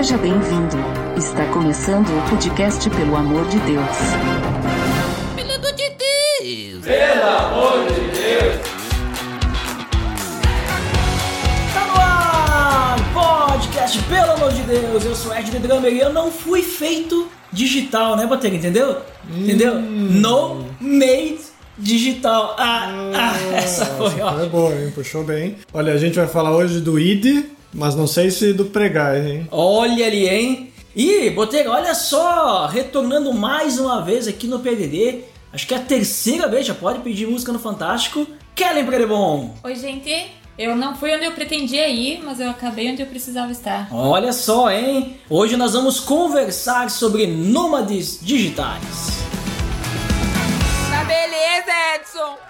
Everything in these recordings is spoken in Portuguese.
Seja bem-vindo. Está começando o podcast Pelo Amor de Deus. Pelo amor de Deus! Pelo amor de Deus! Tá no ar! Podcast, pelo amor de Deus! Eu sou Ed Drummer e eu não fui feito digital, né, Botega? Entendeu? Entendeu? No made digital. Ah, ah essa foi, ó. Foi boa, hein? Puxou bem. Olha, a gente vai falar hoje do ID, mas não sei se do pregar, hein? Olha ali, hein? E, Botega, olha só, retornando mais uma vez aqui no PDD, acho que é a terceira vez, já pode pedir música no Fantástico, Kellen Predebon. Oi, gente. Eu não fui onde eu pretendia ir, mas eu acabei onde eu precisava estar. Olha só, hein? Hoje nós vamos conversar sobre nômades digitais. Tá beleza, Edson!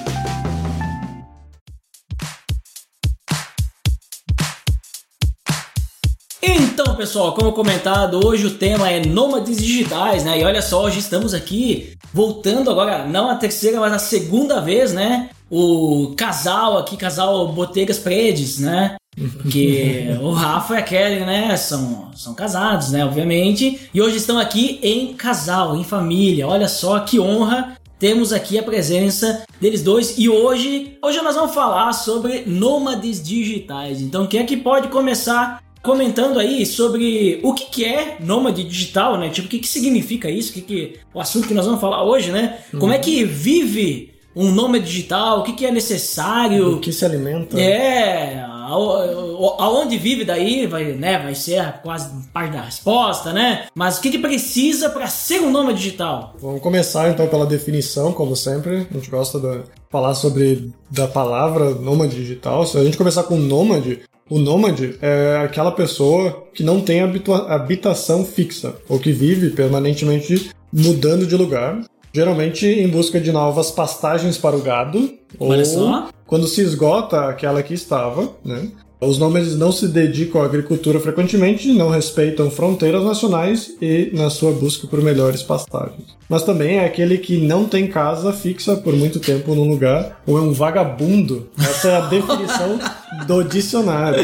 pessoal, como comentado, hoje o tema é nômades digitais, né? E olha só, hoje estamos aqui voltando agora, não a terceira, mas a segunda vez, né? O casal aqui, casal Botegas Predes, né? Que o Rafa e a Kelly, né? São, são casados, né? Obviamente. E hoje estão aqui em casal, em família. Olha só que honra temos aqui a presença deles dois e hoje, hoje nós vamos falar sobre nômades digitais. Então, quem é que pode começar comentando aí sobre o que, que é nômade digital, né? Tipo, o que, que significa isso? O que, que o assunto que nós vamos falar hoje, né? Como é que vive um nômade digital? O que, que é necessário? O que se alimenta? É, ao- aonde vive daí vai, né, vai ser quase parte da resposta, né? Mas o que, que precisa para ser um nômade digital? Vamos começar então pela definição, como sempre. A gente gosta de falar sobre da palavra nômade digital. Se a gente começar com nômade, o nômade é aquela pessoa que não tem habitação fixa, ou que vive permanentemente mudando de lugar. Geralmente em busca de novas pastagens para o gado, ou quando se esgota aquela que estava, né? Os nômades não se dedicam à agricultura frequentemente, não respeitam fronteiras nacionais e na sua busca por melhores pastagens. Mas também é aquele que não tem casa fixa por muito tempo num lugar, ou é um vagabundo. Essa é a definição do dicionário.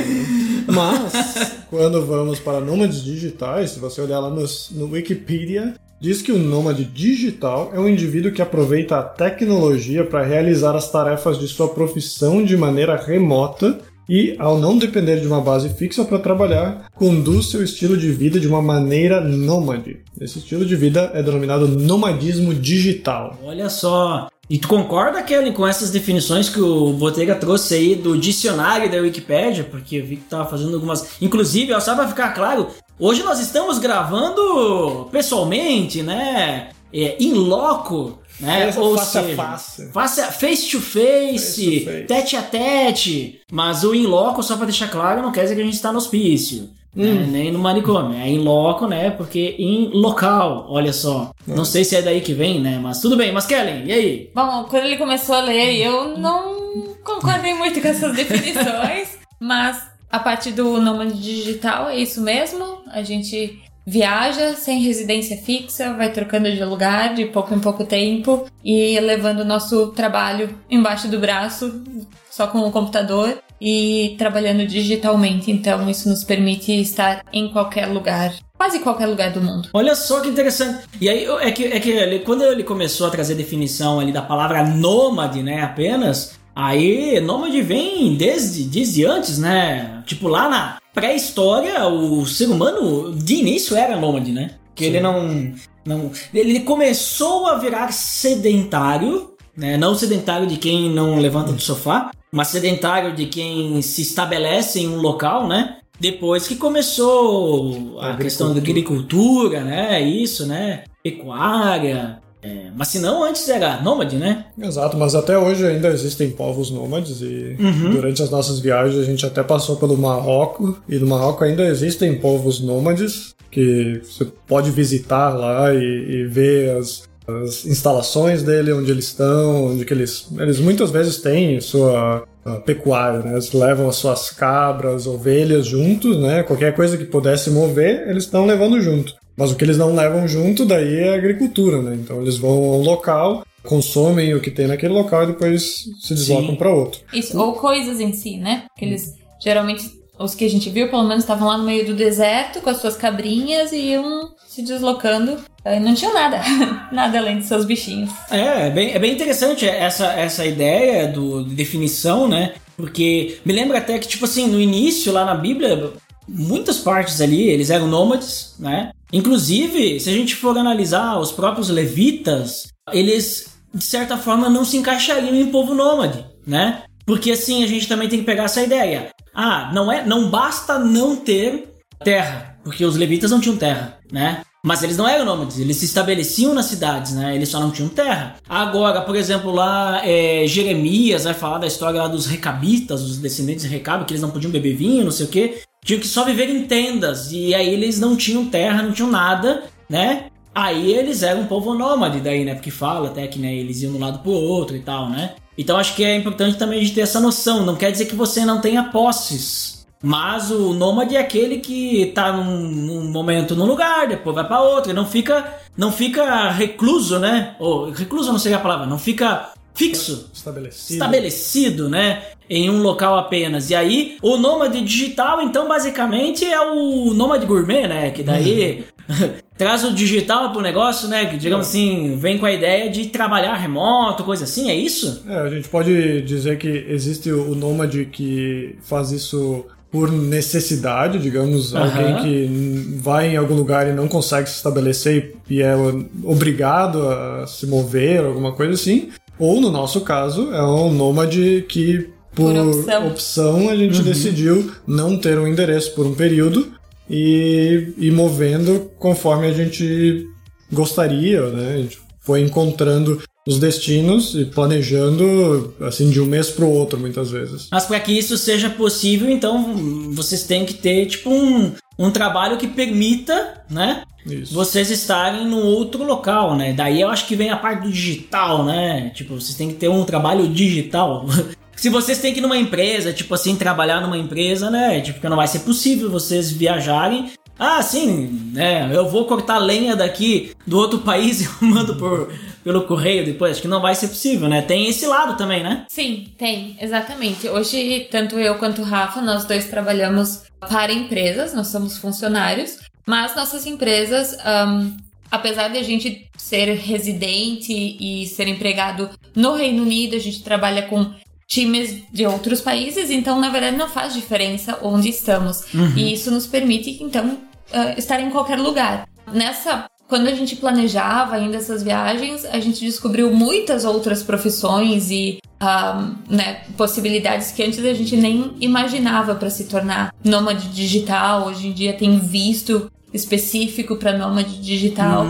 Mas, quando vamos para nômades digitais, se você olhar lá no, no Wikipedia, diz que o nômade digital é um indivíduo que aproveita a tecnologia para realizar as tarefas de sua profissão de maneira remota e, ao não depender de uma base fixa para trabalhar, conduz seu estilo de vida de uma maneira nômade. Esse estilo de vida é denominado nomadismo digital. Olha só. E tu concorda, Kelly, com essas definições que o Botega trouxe aí do dicionário da Wikipédia? Porque eu vi que tava fazendo algumas. Inclusive, ó, só pra ficar claro, hoje nós estamos gravando pessoalmente, né? É, loco, né? Face- Ou seja, face. face to face, Face to face. tete a tete. Mas o in loco, só pra deixar claro, não quer dizer que a gente está no hospício. né? Hum. Nem no manicômio. É in loco, né? Porque em local, olha só. Não sei se é daí que vem, né? Mas tudo bem. Mas Kellen, e aí? Bom, quando ele começou a ler, eu não concordei muito com essas definições, mas a parte do nômade digital é isso mesmo. A gente viaja sem residência fixa, vai trocando de lugar de pouco em pouco tempo e levando o nosso trabalho embaixo do braço, só com o computador e trabalhando digitalmente. Então, isso nos permite estar em qualquer lugar, quase qualquer lugar do mundo. Olha só que interessante. E aí, é que, é que ele- quando ele começou a trazer definição ali da palavra nômade, né, apenas, aí nômade vem desde, desde antes, né? Tipo, lá na pré-história, o ser humano de início era nômade, né? Que ele não, não... Ele começou a virar sedentário, né? Não sedentário de quem não levanta do sofá, mas sedentário de quem se estabelece em um local, né? depois que começou a questão da agricultura, né? Isso, né? Pecuária. É, mas se não, antes era nômade, né? Exato, mas até hoje ainda existem povos nômades e durante as nossas viagens a gente até passou pelo Marrocos e no Marrocos ainda existem povos nômades que você pode visitar lá e, e ver as, as instalações dele, onde eles estão, onde que eles, eles muitas vezes têm sua pecuária, né? Eles levam as suas cabras, ovelhas juntos, né? Qualquer coisa que pudesse mover, eles estão levando junto. Mas o que eles não levam junto daí é a agricultura, né? Então eles vão a um local, consomem o que tem naquele local e depois se deslocam para outro. Isso, ou coisas em si, né? Porque eles geralmente, os que a gente viu, pelo menos estavam lá no meio do deserto com as suas cabrinhas e iam se deslocando. E não tinham nada, nada além de seus bichinhos. É, é bem, é bem interessante essa, essa ideia do, de definição, né? Porque me lembra até que, tipo assim, no início, lá na Bíblia, muitas partes ali, eles eram nômades, né? Inclusive, se a gente for analisar os próprios levitas, eles, de certa forma, não se encaixariam em povo nômade, né? Porque assim, a gente também tem que pegar essa ideia. Ah, não é, não basta não ter terra, porque os levitas não tinham terra, né? Mas eles não eram nômades, eles se estabeleciam nas cidades, né? Eles só não tinham terra. Agora, por exemplo, lá é, Jeremias vai falar da história lá dos recabitas, os descendentes de Recabe, que eles não podiam beber vinho, não sei o quê. Tinham que só viver em tendas, e aí eles não tinham terra, não tinham nada, né? Aí eles eram um povo nômade daí, né? Porque fala até que né, eles iam de um lado pro outro e tal, né? Então acho que é importante também a gente ter essa noção. Não quer dizer que você não tenha posses. Mas o nômade é aquele que tá num, num momento num lugar, depois vai para outro, e não fica, não fica recluso, né? Ou recluso não seria a palavra, não fica fixo, Estabelecido. estabelecido, né? Em um local apenas. E aí, o nômade digital, então, basicamente é o nômade gourmet, né? Que daí traz o digital pro negócio, né? Que, digamos assim, vem com a ideia de trabalhar remoto, coisa assim, é isso? É, a gente pode dizer que existe o nômade que faz isso por necessidade, digamos, Aham. alguém que vai em algum lugar e não consegue se estabelecer e é obrigado a se mover, alguma coisa assim. Ou, no nosso caso, é um nômade que, por, Por opção. opção, a gente decidiu não ter um endereço por um período e ir movendo conforme a gente gostaria, né? A gente foi encontrando os destinos e planejando assim de um mês para o outro muitas vezes. Mas para que isso seja possível, então vocês têm que ter tipo um, um trabalho que permita, né? Isso. Vocês estarem num outro local, né? Daí eu acho que vem a parte do digital, né? Tipo, vocês têm que ter um trabalho digital. Se vocês têm que ir numa empresa, tipo assim, trabalhar numa empresa, né? Tipo, que não vai ser possível vocês viajarem. Ah, sim, né? Eu vou cortar lenha daqui do outro país e eu mando por, pelo correio depois. Acho que não vai ser possível, né? Tem esse lado também, né? Sim, tem, exatamente. Hoje, tanto eu quanto o Rafa, nós dois trabalhamos para empresas, nós somos funcionários, mas nossas empresas, ahn, apesar de a gente ser residente e ser empregado no Reino Unido, a gente trabalha com times de outros países, então na verdade não faz diferença onde estamos. E isso nos permite, então, ah, estar em qualquer lugar. Nessa quando a gente planejava ainda essas viagens, a gente descobriu muitas outras profissões e ah, né, possibilidades que antes a gente nem imaginava para se tornar nômade digital. Hoje em dia tem visto específico para nômade digital,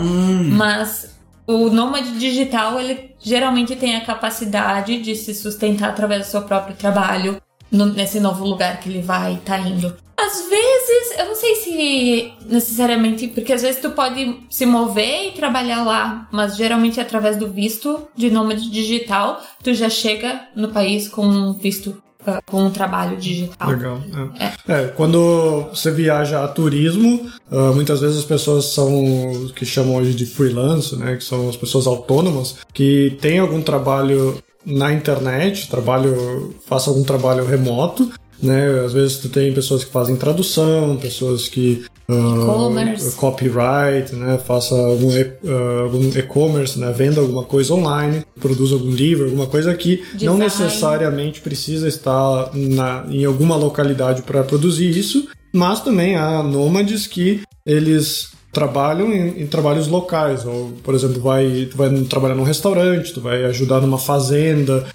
mas o nômade digital ele geralmente tem a capacidade de se sustentar através do seu próprio trabalho no- nesse novo lugar que ele vai estar indo. Às vezes, eu não sei se necessariamente, porque às vezes tu pode se mover e trabalhar lá, mas geralmente através do visto de nômade digital, tu já chega no país com um visto, ah, com um trabalho digital. Legal. É. É, quando você viaja a turismo, ah, muitas vezes as pessoas são que chamam hoje de freelance, né? Que são as pessoas autônomas que têm algum trabalho na internet, trabalho, faça algum trabalho remoto. Né? Às vezes tu tem pessoas que fazem tradução, pessoas que E-commerce. copyright, né? Faça algum ah, e-commerce, né? Venda alguma coisa online, produza algum livro, alguma coisa que não Design. necessariamente precisa estar na- em alguma localidade para produzir isso, mas também há nômades que eles trabalham em, em, trabalhos locais, ou, por exemplo, vai, tu vai trabalhar num restaurante, tu vai ajudar numa fazenda,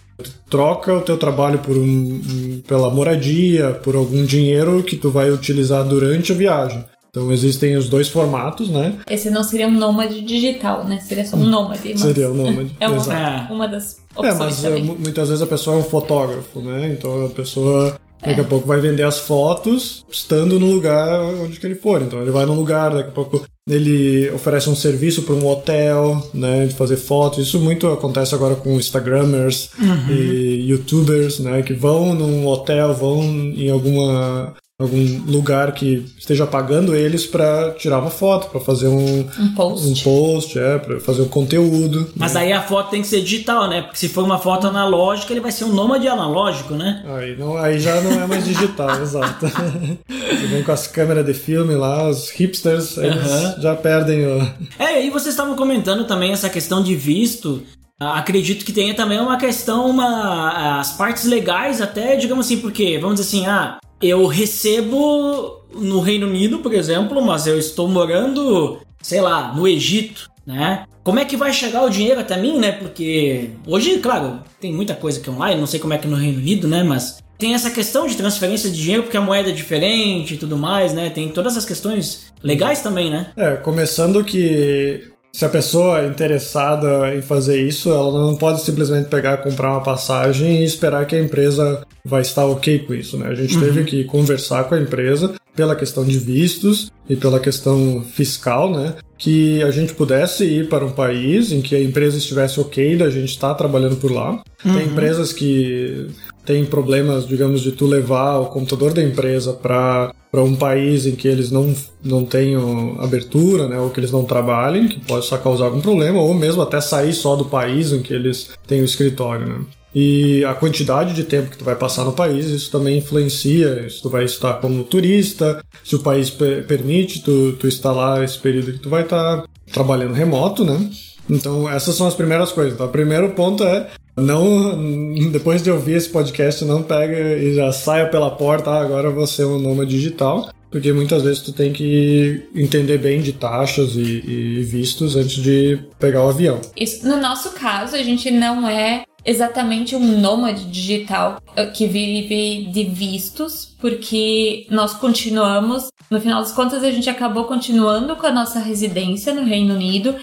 troca o teu trabalho por um, pela moradia, por algum dinheiro que tu vai utilizar durante a viagem. Então existem os dois formatos, né? Esse não seria um nômade digital, né? Seria só um nômade. Mas... Seria um nômade. É uma, uma das opções. É, mas também. muitas vezes a pessoa é um fotógrafo, né? Então a pessoa Daqui a pouco vai vender as fotos estando no lugar onde que ele for. Então ele vai num lugar, daqui a pouco ele oferece um serviço para um hotel, né, de fazer fotos. Isso muito acontece agora com Instagramers uhum. e YouTubers, né, que vão num hotel, vão em alguma algum lugar que esteja pagando eles para tirar uma foto, para fazer um, um post, um post é, para fazer um conteúdo. Mas né? aí a foto tem que ser digital, né? Porque se for uma foto analógica, ele vai ser um nômade analógico, né? Aí, não, aí já não é mais digital, exato. Você vem com as câmeras de filme lá, os hipsters, eles uhum. já perdem o... É, e vocês estavam comentando também essa questão de visto. Acredito que tenha também uma questão, uma, as partes legais até, digamos assim, porque, vamos dizer assim, ah, eu recebo no Reino Unido, por exemplo, mas eu estou morando, sei lá, no Egito, né? Como é que vai chegar o dinheiro até mim, né? Porque hoje, claro, tem muita coisa que é online, não sei como é que é no Reino Unido, né? Mas tem essa questão de transferência de dinheiro porque a moeda é diferente e tudo mais, né? Tem todas as questões legais também, né? É, começando que se a pessoa é interessada em fazer isso, ela não pode simplesmente pegar, comprar uma passagem e esperar que a empresa vai estar ok com isso, né? A gente uhum. teve que conversar com a empresa pela questão de vistos e pela questão fiscal, né? Que a gente pudesse ir para um país em que a empresa estivesse ok da gente estar trabalhando por lá. Uhum. Tem empresas que têm problemas, digamos, de tu levar o computador da empresa para para um país em que eles não, não tenham abertura, né, ou que eles não trabalhem, que pode só causar algum problema, ou mesmo até sair só do país em que eles têm o escritório, né. E a quantidade de tempo que tu vai passar no país, isso também influencia. Se tu vai estar como turista, se o país permite tu, tu estar lá esse período que tu vai estar trabalhando remoto, né? Então, essas são as primeiras coisas. Então, o primeiro ponto é não, depois de ouvir esse podcast, não pega e já saia pela porta, ah, agora você é um nômade digital, porque muitas vezes tu tem que entender bem de taxas e, e vistos antes de pegar o avião. Isso, no nosso caso, a gente não é exatamente um nômade digital eh, que vive de vistos, porque nós continuamos, no final das contas, a gente acabou continuando com a nossa residência no Reino Unido.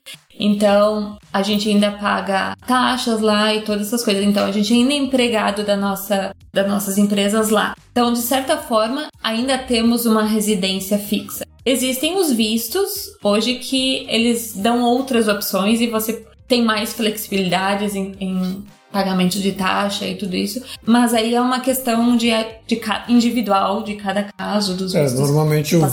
Então, a gente ainda paga taxas lá e todas essas coisas. Então, a gente ainda é empregado da nossa, das nossas empresas lá. Então, de certa forma, ainda temos uma residência fixa. Existem os vistos hoje que eles dão outras opções e você tem mais flexibilidades em, em pagamento de taxa e tudo isso, mas aí é uma questão de, de individual de cada caso dos é, normalmente o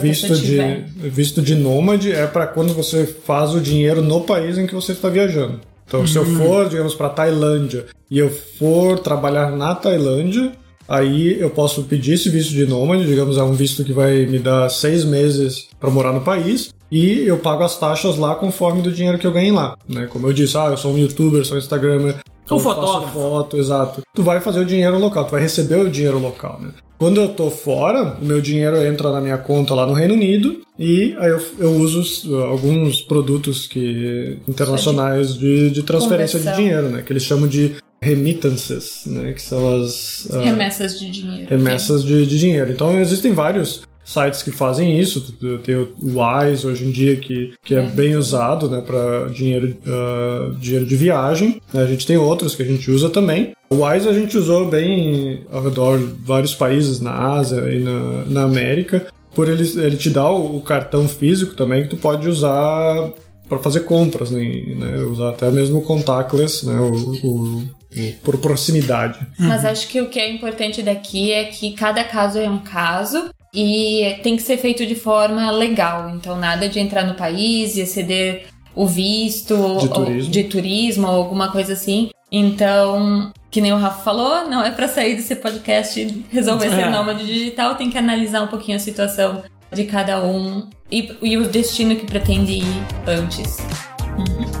visto de visto de nômade é para quando você faz o dinheiro no país em que você está viajando. Então, se eu uhum. for, digamos, para Tailândia e eu for trabalhar na Tailândia, aí eu posso pedir esse visto de nômade, digamos, é um visto que vai me dar seis meses para morar no país, e eu pago as taxas lá conforme do dinheiro que eu ganhei lá, né? Como eu disse, ah, eu sou um youtuber, sou um instagramer, um fotógrafo. foto, exato. Tu vai fazer o dinheiro local, tu vai receber o dinheiro local, né? Quando eu tô fora, o meu dinheiro entra na minha conta lá no Reino Unido e aí eu, eu uso alguns produtos que internacionais de, de transferência Conversão. de dinheiro, né? Que eles chamam de remittances, né? Que são as... Uh, remessas de dinheiro. Remessas de, de dinheiro. Então existem vários sites que fazem isso. Tem o Wise hoje em dia que, que é, é. bem usado né, para dinheiro, uh, dinheiro de viagem. A gente tem outros que a gente usa também. O Wise a gente usou bem ao redor de vários países na Ásia e na, na América. Por ele, ele te dá o, o cartão físico também que tu pode usar para fazer compras, né? né? Usar até mesmo o contactless, né? O, o, por proximidade. Mas acho que o que é importante daqui é que cada caso é um caso e tem que ser feito de forma legal. Então, nada de entrar no país e exceder o visto de turismo, de turismo ou alguma coisa assim. Então, que nem o Rafa falou, não é para sair desse podcast e resolver é. ser nômade digital, tem que analisar um pouquinho a situação de cada um e, e o destino que pretende ir antes. Uhum.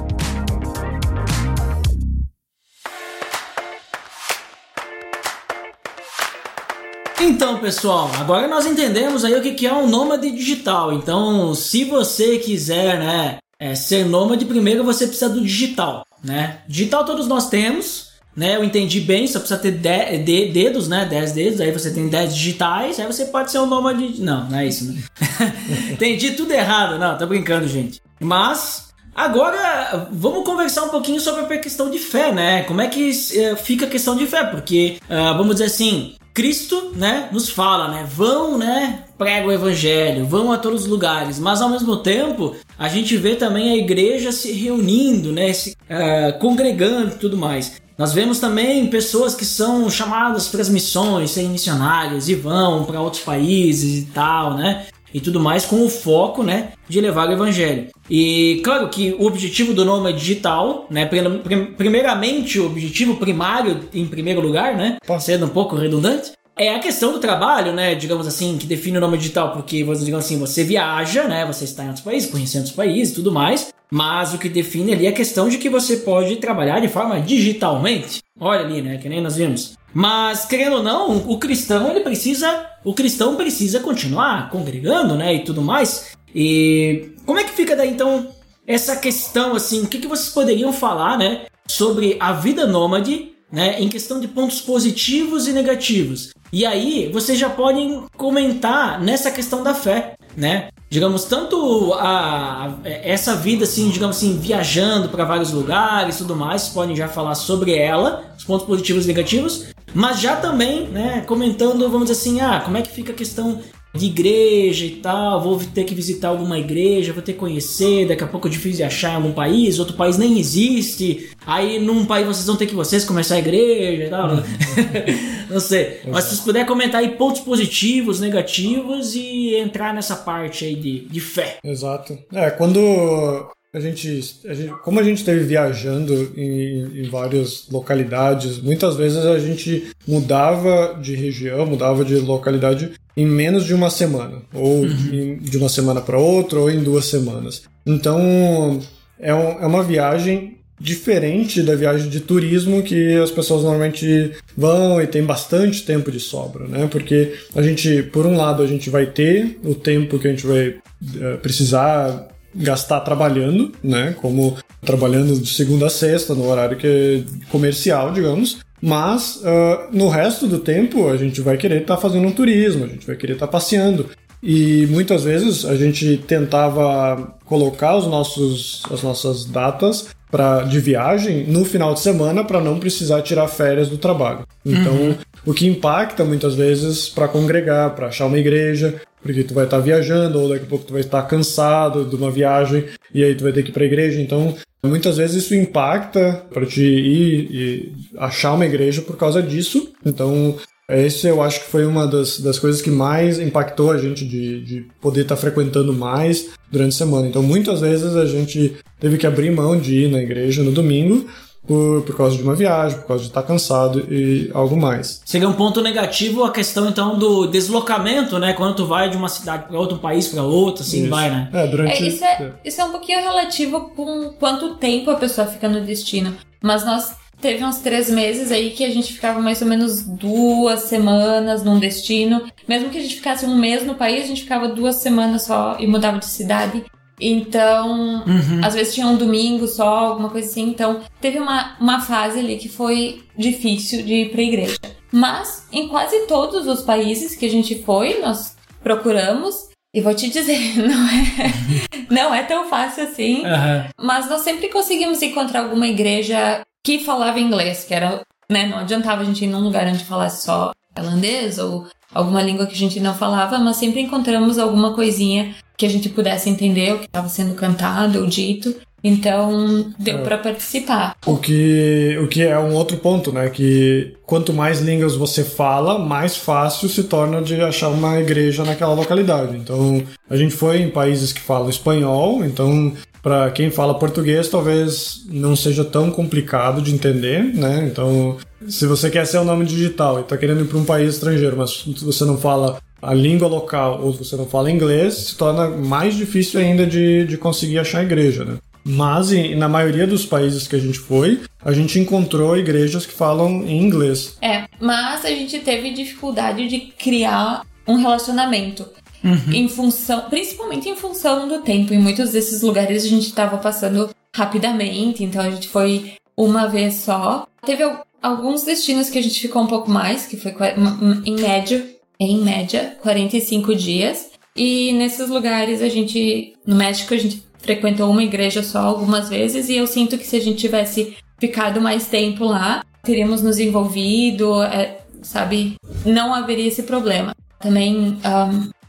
Então, pessoal, agora nós entendemos aí o que é um nômade digital. Então, se você quiser, né, é, ser nômade, primeiro você precisa do digital, né? Digital todos nós temos, né? Eu entendi bem, só precisa ter de, de, dedos, né? 10 dedos, aí você tem 10 digitais, aí você pode ser um nômade. Não, não é isso, né? entendi tudo errado, não, tô brincando, gente. Mas Agora, vamos conversar um pouquinho sobre a questão de fé, né? Como é que uh, fica a questão de fé? Porque, uh, vamos dizer assim, Cristo, né, nos fala, né, vão, né, prega o evangelho, vão a todos os lugares, mas ao mesmo tempo a gente vê também a igreja se reunindo, né, se uh, congregando e tudo mais. Nós vemos também pessoas que são chamadas para as missões, serem missionários e vão para outros países e tal, né? E tudo mais, com o foco, né, de levar o evangelho. E claro que o objetivo do nome é digital, né, primeiramente o objetivo primário em primeiro lugar, né, sendo um pouco redundante, é a questão do trabalho, né, digamos assim, que define o nome digital, porque, digamos assim, você viaja, né, você está em outros países, conhecendo outros países e tudo mais, mas o que define ali é a questão de que você pode trabalhar de forma digitalmente. Olha ali, né, que nem nós vimos. Mas, querendo ou não, o cristão, ele precisa, o cristão precisa continuar congregando, né, e tudo mais. E como é que fica daí, então, essa questão, assim, o que, que vocês poderiam falar, né, sobre a vida nômade, né, em questão de pontos positivos e negativos. E aí, vocês já podem comentar nessa questão da fé, né? Digamos, tanto a, essa vida, assim, digamos assim, viajando para vários lugares e tudo mais, podem já falar sobre ela, os pontos positivos e negativos, mas já também, né, comentando, vamos dizer assim, ah, como é que fica a questão de igreja e tal, vou ter que visitar alguma igreja, vou ter que conhecer, daqui a pouco é difícil de achar em algum país, outro país nem existe, aí num país vocês vão ter que vocês começar a igreja e tal. Não sei. Mas se vocês puderem comentar aí pontos positivos, negativos e entrar nessa parte aí de, de fé. Exato. É, quando a gente, a gente, como a gente esteve viajando em, em, várias localidades, muitas vezes a gente mudava de região, mudava de localidade em menos de uma semana, ou uhum. em, de uma semana para outra, ou em duas semanas. Então é, um, é uma viagem diferente da viagem de turismo que as pessoas normalmente vão e tem bastante tempo de sobra, né? Porque a gente, por um lado, a gente vai ter o tempo que a gente vai uh, precisar gastar trabalhando, né? Como trabalhando de segunda a sexta, no horário que é comercial, digamos. Mas uh, no resto do tempo a gente vai querer estar tá fazendo um turismo, a gente vai querer estar tá passeando. E muitas vezes a gente tentava colocar os nossos, as nossas datas pra, de viagem no final de semana para não precisar tirar férias do trabalho. Então, uhum. o que impacta muitas vezes para congregar, para achar uma igreja, porque tu vai estar tá viajando, ou daqui a pouco tu vai estar cansado de uma viagem e aí tu vai ter que ir para a igreja. Então, muitas vezes isso impacta para te ir e achar uma igreja por causa disso. Então, esse eu acho que foi uma das, das coisas que mais impactou a gente de, de poder estar tá frequentando mais durante a semana. Então, muitas vezes a gente teve que abrir mão de ir na igreja no domingo por, por causa de uma viagem, por causa de estar cansado e algo mais. Seria um ponto negativo a questão então do deslocamento, né? Quando tu vai de uma cidade para outro, país para outro, assim isso. vai, né? É, durante... É, isso, é, isso é um pouquinho relativo com quanto tempo a pessoa fica no destino. Mas nós teve uns três meses aí que a gente ficava mais ou menos duas semanas num destino. Mesmo que a gente ficasse um mês no país, a gente ficava duas semanas só e mudava de cidade. Então, uhum. às vezes tinha um domingo só, alguma coisa assim. Então, teve uma, uma fase ali que foi difícil de ir pra igreja. Mas, em quase todos os países que a gente foi, nós procuramos. E vou te dizer, não é, não é tão fácil assim. Uhum. Mas nós sempre conseguimos encontrar alguma igreja que falava inglês, que era, né, não adiantava a gente ir num lugar onde falasse só holandês ou alguma língua que a gente não falava, mas sempre encontramos alguma coisinha que a gente pudesse entender o que estava sendo cantado ou dito. Então, deu é. para participar. O que, o que é um outro ponto, né? Que quanto mais línguas você fala, mais fácil se torna de achar uma igreja naquela localidade. Então, a gente foi em países que falam espanhol, então para quem fala português talvez não seja tão complicado de entender, né? Então, se você quer ser um nome digital e está querendo ir para um país estrangeiro, mas você não fala a língua local ou você não fala inglês, se torna mais difícil ainda de, de conseguir achar igreja, né? Mas em- na maioria dos países que a gente foi, a gente encontrou igrejas que falam em inglês. É, mas a gente teve dificuldade de criar um relacionamento. Em função, principalmente em função do tempo. Em muitos desses lugares a gente estava passando rapidamente, então a gente foi uma vez só. Teve al- alguns destinos que a gente ficou um pouco mais, que foi qua- m- em média, em média, 45 dias. E nesses lugares a gente, no México, a gente frequentou uma igreja só algumas vezes e eu sinto que se a gente tivesse ficado mais tempo lá, teríamos nos envolvido, é, sabe? Não haveria esse problema. Também,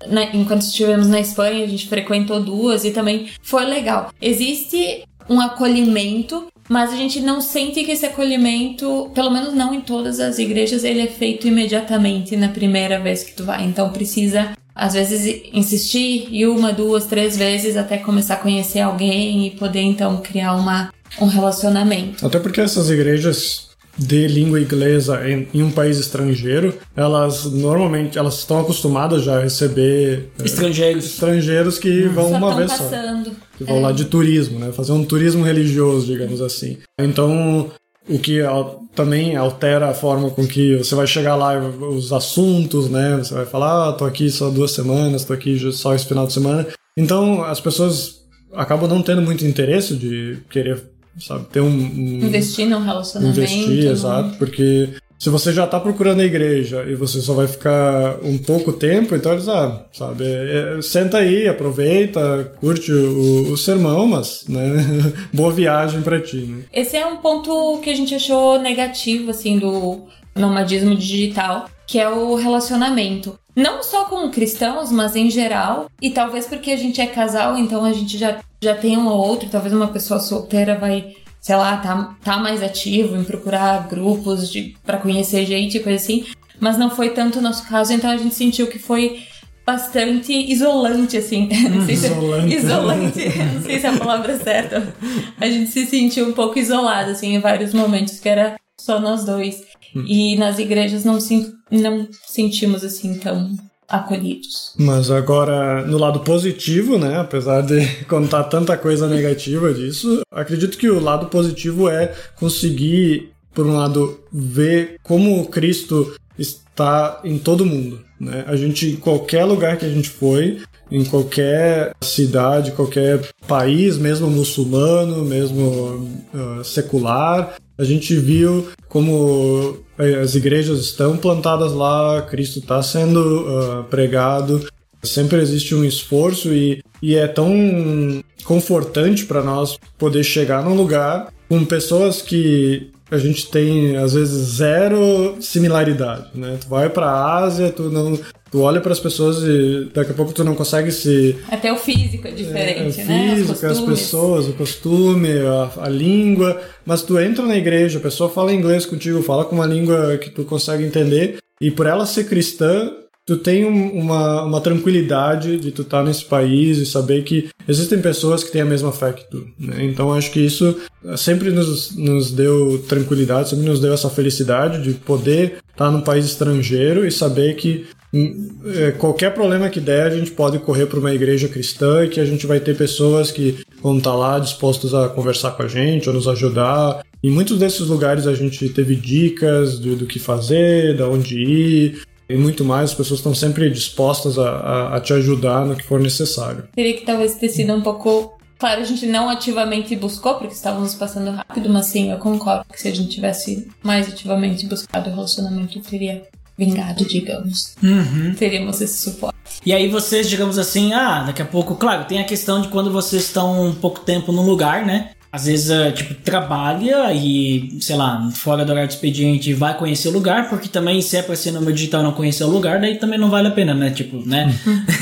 na- enquanto estivemos na Espanha, a gente frequentou duas e também foi legal. Existe um acolhimento, mas a gente não sente que esse acolhimento, pelo menos não em todas as igrejas, ele é feito imediatamente na primeira vez que tu vai. Então precisa, às vezes, insistir e uma, duas, três vezes até começar a conhecer alguém e poder então criar uma, um relacionamento. Até porque essas igrejas de língua inglesa em, em um país estrangeiro, elas normalmente elas estão acostumadas já a receber eh, Estrangeiros. estrangeiros que vão Só uma vez só. passando. que vão lá de turismo, né? Fazer um turismo religioso, digamos assim. Então, o que também altera a forma com que você vai chegar lá, os assuntos, né? Você vai falar, ah, tô aqui só duas semanas, tô aqui só esse final de semana. Então, as pessoas acabam não tendo muito interesse de querer, sabe, ter um... um Investir num relacionamento. investir, exato, porque se você já tá procurando a igreja e você só vai ficar um pouco tempo, então eles, ah, sabe, é, é, senta aí, aproveita, curte o, o sermão, mas, né, boa viagem pra ti, né? Esse é um ponto que a gente achou negativo, assim, do nomadismo digital, que é o relacionamento. Não só com cristãos, mas em geral. E talvez porque a gente é casal, então a gente já, já tem um ou outro. Talvez uma pessoa solteira vai, sei lá, tá, tá mais ativo em procurar grupos de para conhecer gente e coisa assim. Mas não foi tanto o nosso caso, então a gente sentiu que foi bastante isolante, assim. Não sei se é- Isolante. isolante. Não sei se é a palavra certa. A gente se sentiu um pouco isolado, assim, em vários momentos, que era só nós dois. E nas igrejas não, sen- não sentimos, assim, tão acolhidos. Mas agora, no lado positivo, né, apesar de contar tanta coisa negativa disso, acredito que o lado positivo é conseguir, por um lado, ver como Cristo está em todo mundo, né? A gente, em qualquer lugar que a gente foi, em qualquer cidade, qualquer país, mesmo muçulmano, mesmo ah, secular, a gente viu como eh, as igrejas estão plantadas lá, Cristo está sendo ah, pregado, sempre existe um esforço e, e é tão confortante para nós poder chegar num lugar com pessoas que a gente tem às vezes zero similaridade, né? Tu vai para a Ásia, tu não, tu olha para as pessoas e daqui a pouco tu não consegue se Até o físico é diferente, é, né? Físico, as pessoas, o costume, a, a língua. Mas tu entra na igreja, a pessoa fala inglês contigo, fala com uma língua que tu consegue entender, e por ela ser cristã, tu tem um- uma, uma tranquilidade de tu estar nesse país e saber que existem pessoas que têm a mesma fé que tu. né? Então acho que isso sempre nos, nos deu tranquilidade, sempre nos deu essa felicidade de poder estar num país estrangeiro e saber que hum, é, qualquer problema que der, a gente pode correr para uma igreja cristã e que a gente vai ter pessoas que vão estar lá dispostas a conversar com a gente, a nos ajudar. Em muitos desses lugares a gente teve dicas do, do que fazer, da onde ir e muito mais. As pessoas estão sempre dispostas a, a, a te ajudar no que for necessário. Teria que talvez ter sido um pouco. Claro, a gente não ativamente buscou, porque estávamos passando rápido, mas sim, eu concordo que se a gente tivesse mais ativamente buscado o relacionamento, teria vingado, digamos. Teríamos esse suporte. E aí vocês, digamos assim, ah, daqui a pouco, claro, tem a questão de quando vocês estão um pouco tempo num lugar, né? Às vezes, é, tipo, trabalha e, sei lá, fora do horário de expediente vai conhecer o lugar, porque também se é pra ser no digital e não conhecer o lugar, daí também não vale a pena, né? Tipo, né?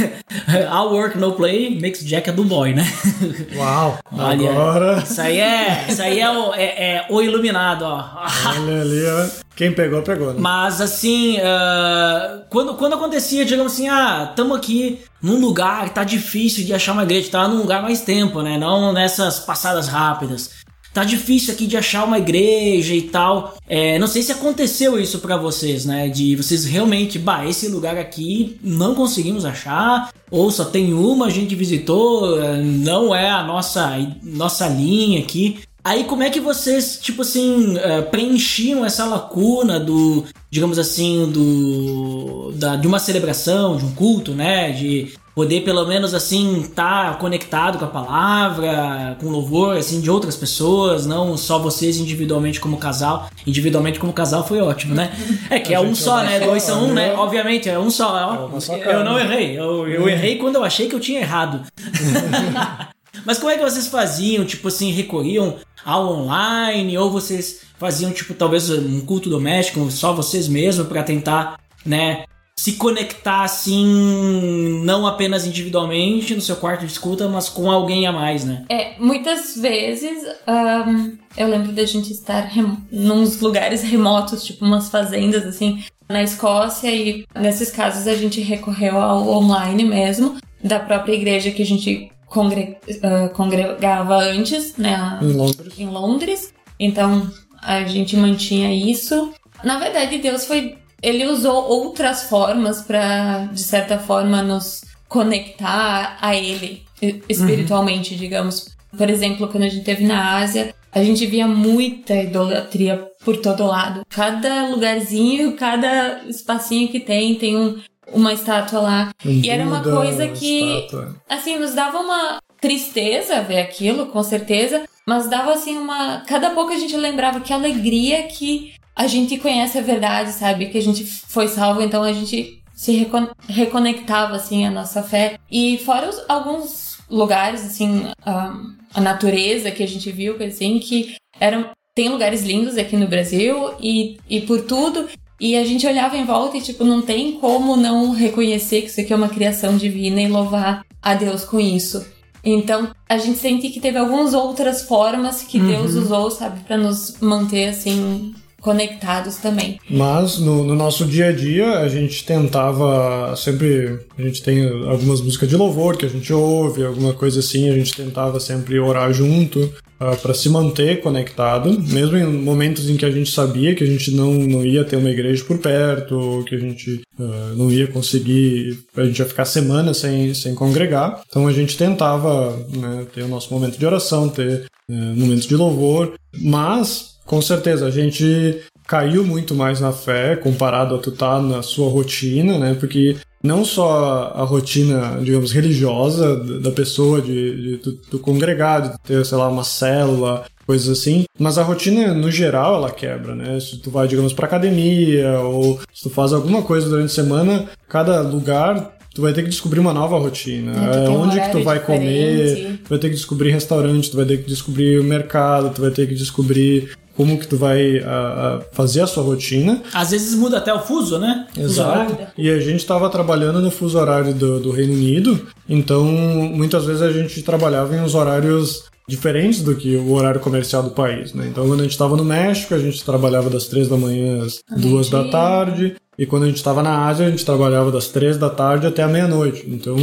All work, no play makes Jack a do boy, né? Uau! Olha, Agora, Isso aí é, isso aí é, o, é, é o iluminado, ó. olha ali, ó. Quem pegou, pegou. Né? Mas assim, ah, quando, quando acontecia, digamos assim, ah, tamo aqui num lugar tá difícil de achar uma igreja, tá num lugar mais tempo, né? Não nessas passadas rápidas. tá difícil aqui de achar uma igreja e tal. É, não sei se aconteceu isso para vocês, né? De vocês realmente, bah, esse lugar aqui não conseguimos achar, ou só tem uma, a gente visitou, não é a nossa, nossa linha aqui. Aí como é que vocês, tipo assim, uh, preenchiam essa lacuna do, digamos assim, do da, de uma celebração, de um culto, né? De poder pelo menos assim estar tá conectado com a palavra, com louvor assim de outras pessoas, não só vocês individualmente como casal. Individualmente como casal foi ótimo, né? É que é um só, né? Dois são um, né? Obviamente é um só. É eu não errei. Eu, eu errei quando eu achei que eu tinha errado. Mas como é que vocês faziam? Tipo assim, recorriam ao online ou vocês faziam tipo talvez um culto doméstico só vocês mesmos para tentar, né, se conectar assim, não apenas individualmente no seu quarto de escuta, mas com alguém a mais, né? É, muitas vezes um, eu lembro da gente estar nos lugares remotos, tipo umas fazendas assim, na Escócia, e nesses casos a gente recorreu ao online mesmo, da própria igreja que a gente congre uh, congregava antes, né? Em Londres. Em Londres. Então a gente mantinha isso. Na verdade, Deus foi. Ele usou outras formas para, de certa forma, nos conectar a Ele espiritualmente, uhum. digamos. Por exemplo, quando a gente esteve na Ásia, a gente via muita idolatria por todo lado. Cada lugarzinho, cada espacinho que tem, tem um, uma estátua lá. E era uma coisa que, estátua. assim, nos dava uma tristeza ver aquilo, com certeza, mas dava assim uma. Cada pouco a gente lembrava que alegria que a gente conhece a verdade, sabe? Que a gente foi salvo, então a gente se recon reconectava assim a nossa fé. E fora os, alguns lugares, assim, a, a natureza que a gente viu, assim, que eram. Tem lugares lindos aqui no Brasil e, e por tudo, e a gente olhava em volta e, tipo, não tem como não reconhecer que isso aqui é uma criação divina e louvar a Deus com isso. Então, a gente sente que teve algumas outras formas que uhum. Deus usou, sabe, para nos manter assim conectados também. Mas no, no, nosso dia a dia a gente tentava sempre a gente tem algumas músicas de louvor que a gente ouve, alguma coisa assim, a gente tentava sempre orar junto uh, ah, para se manter conectado, mesmo em momentos em que a gente sabia que a gente não, não ia ter uma igreja por perto, que a gente uh, não ia conseguir, a gente ia ficar semanas sem, sem congregar. Então a gente tentava né, ter o nosso momento de oração, ter uh, momentos de louvor, mas com certeza, a gente caiu muito mais na fé comparado a tu tá na sua rotina, né? Porque não só a rotina, digamos, religiosa da pessoa, de, de, do, congregado, de ter, sei lá, uma célula, coisas assim, mas a rotina, no geral, ela quebra, né? Se tu vai, digamos, pra academia ou se tu faz alguma coisa durante a semana, cada lugar tu vai ter que descobrir uma nova rotina. É, onde que tu vai diferente. comer, tu vai ter que descobrir restaurante, tu vai ter que descobrir o mercado, tu vai ter que descobrir como que tu vai uh, fazer a sua rotina. Às vezes muda até o fuso, né? Exato. Fuso e a gente estava trabalhando no fuso horário do, do Reino Unido, então muitas vezes a gente trabalhava em uns horários diferentes do que o horário comercial do país, né? Então, quando a gente estava no México, a gente trabalhava das três da manhã às duas da tarde, e quando a gente estava na Ásia, a gente trabalhava das três da tarde até a meia-noite. Então,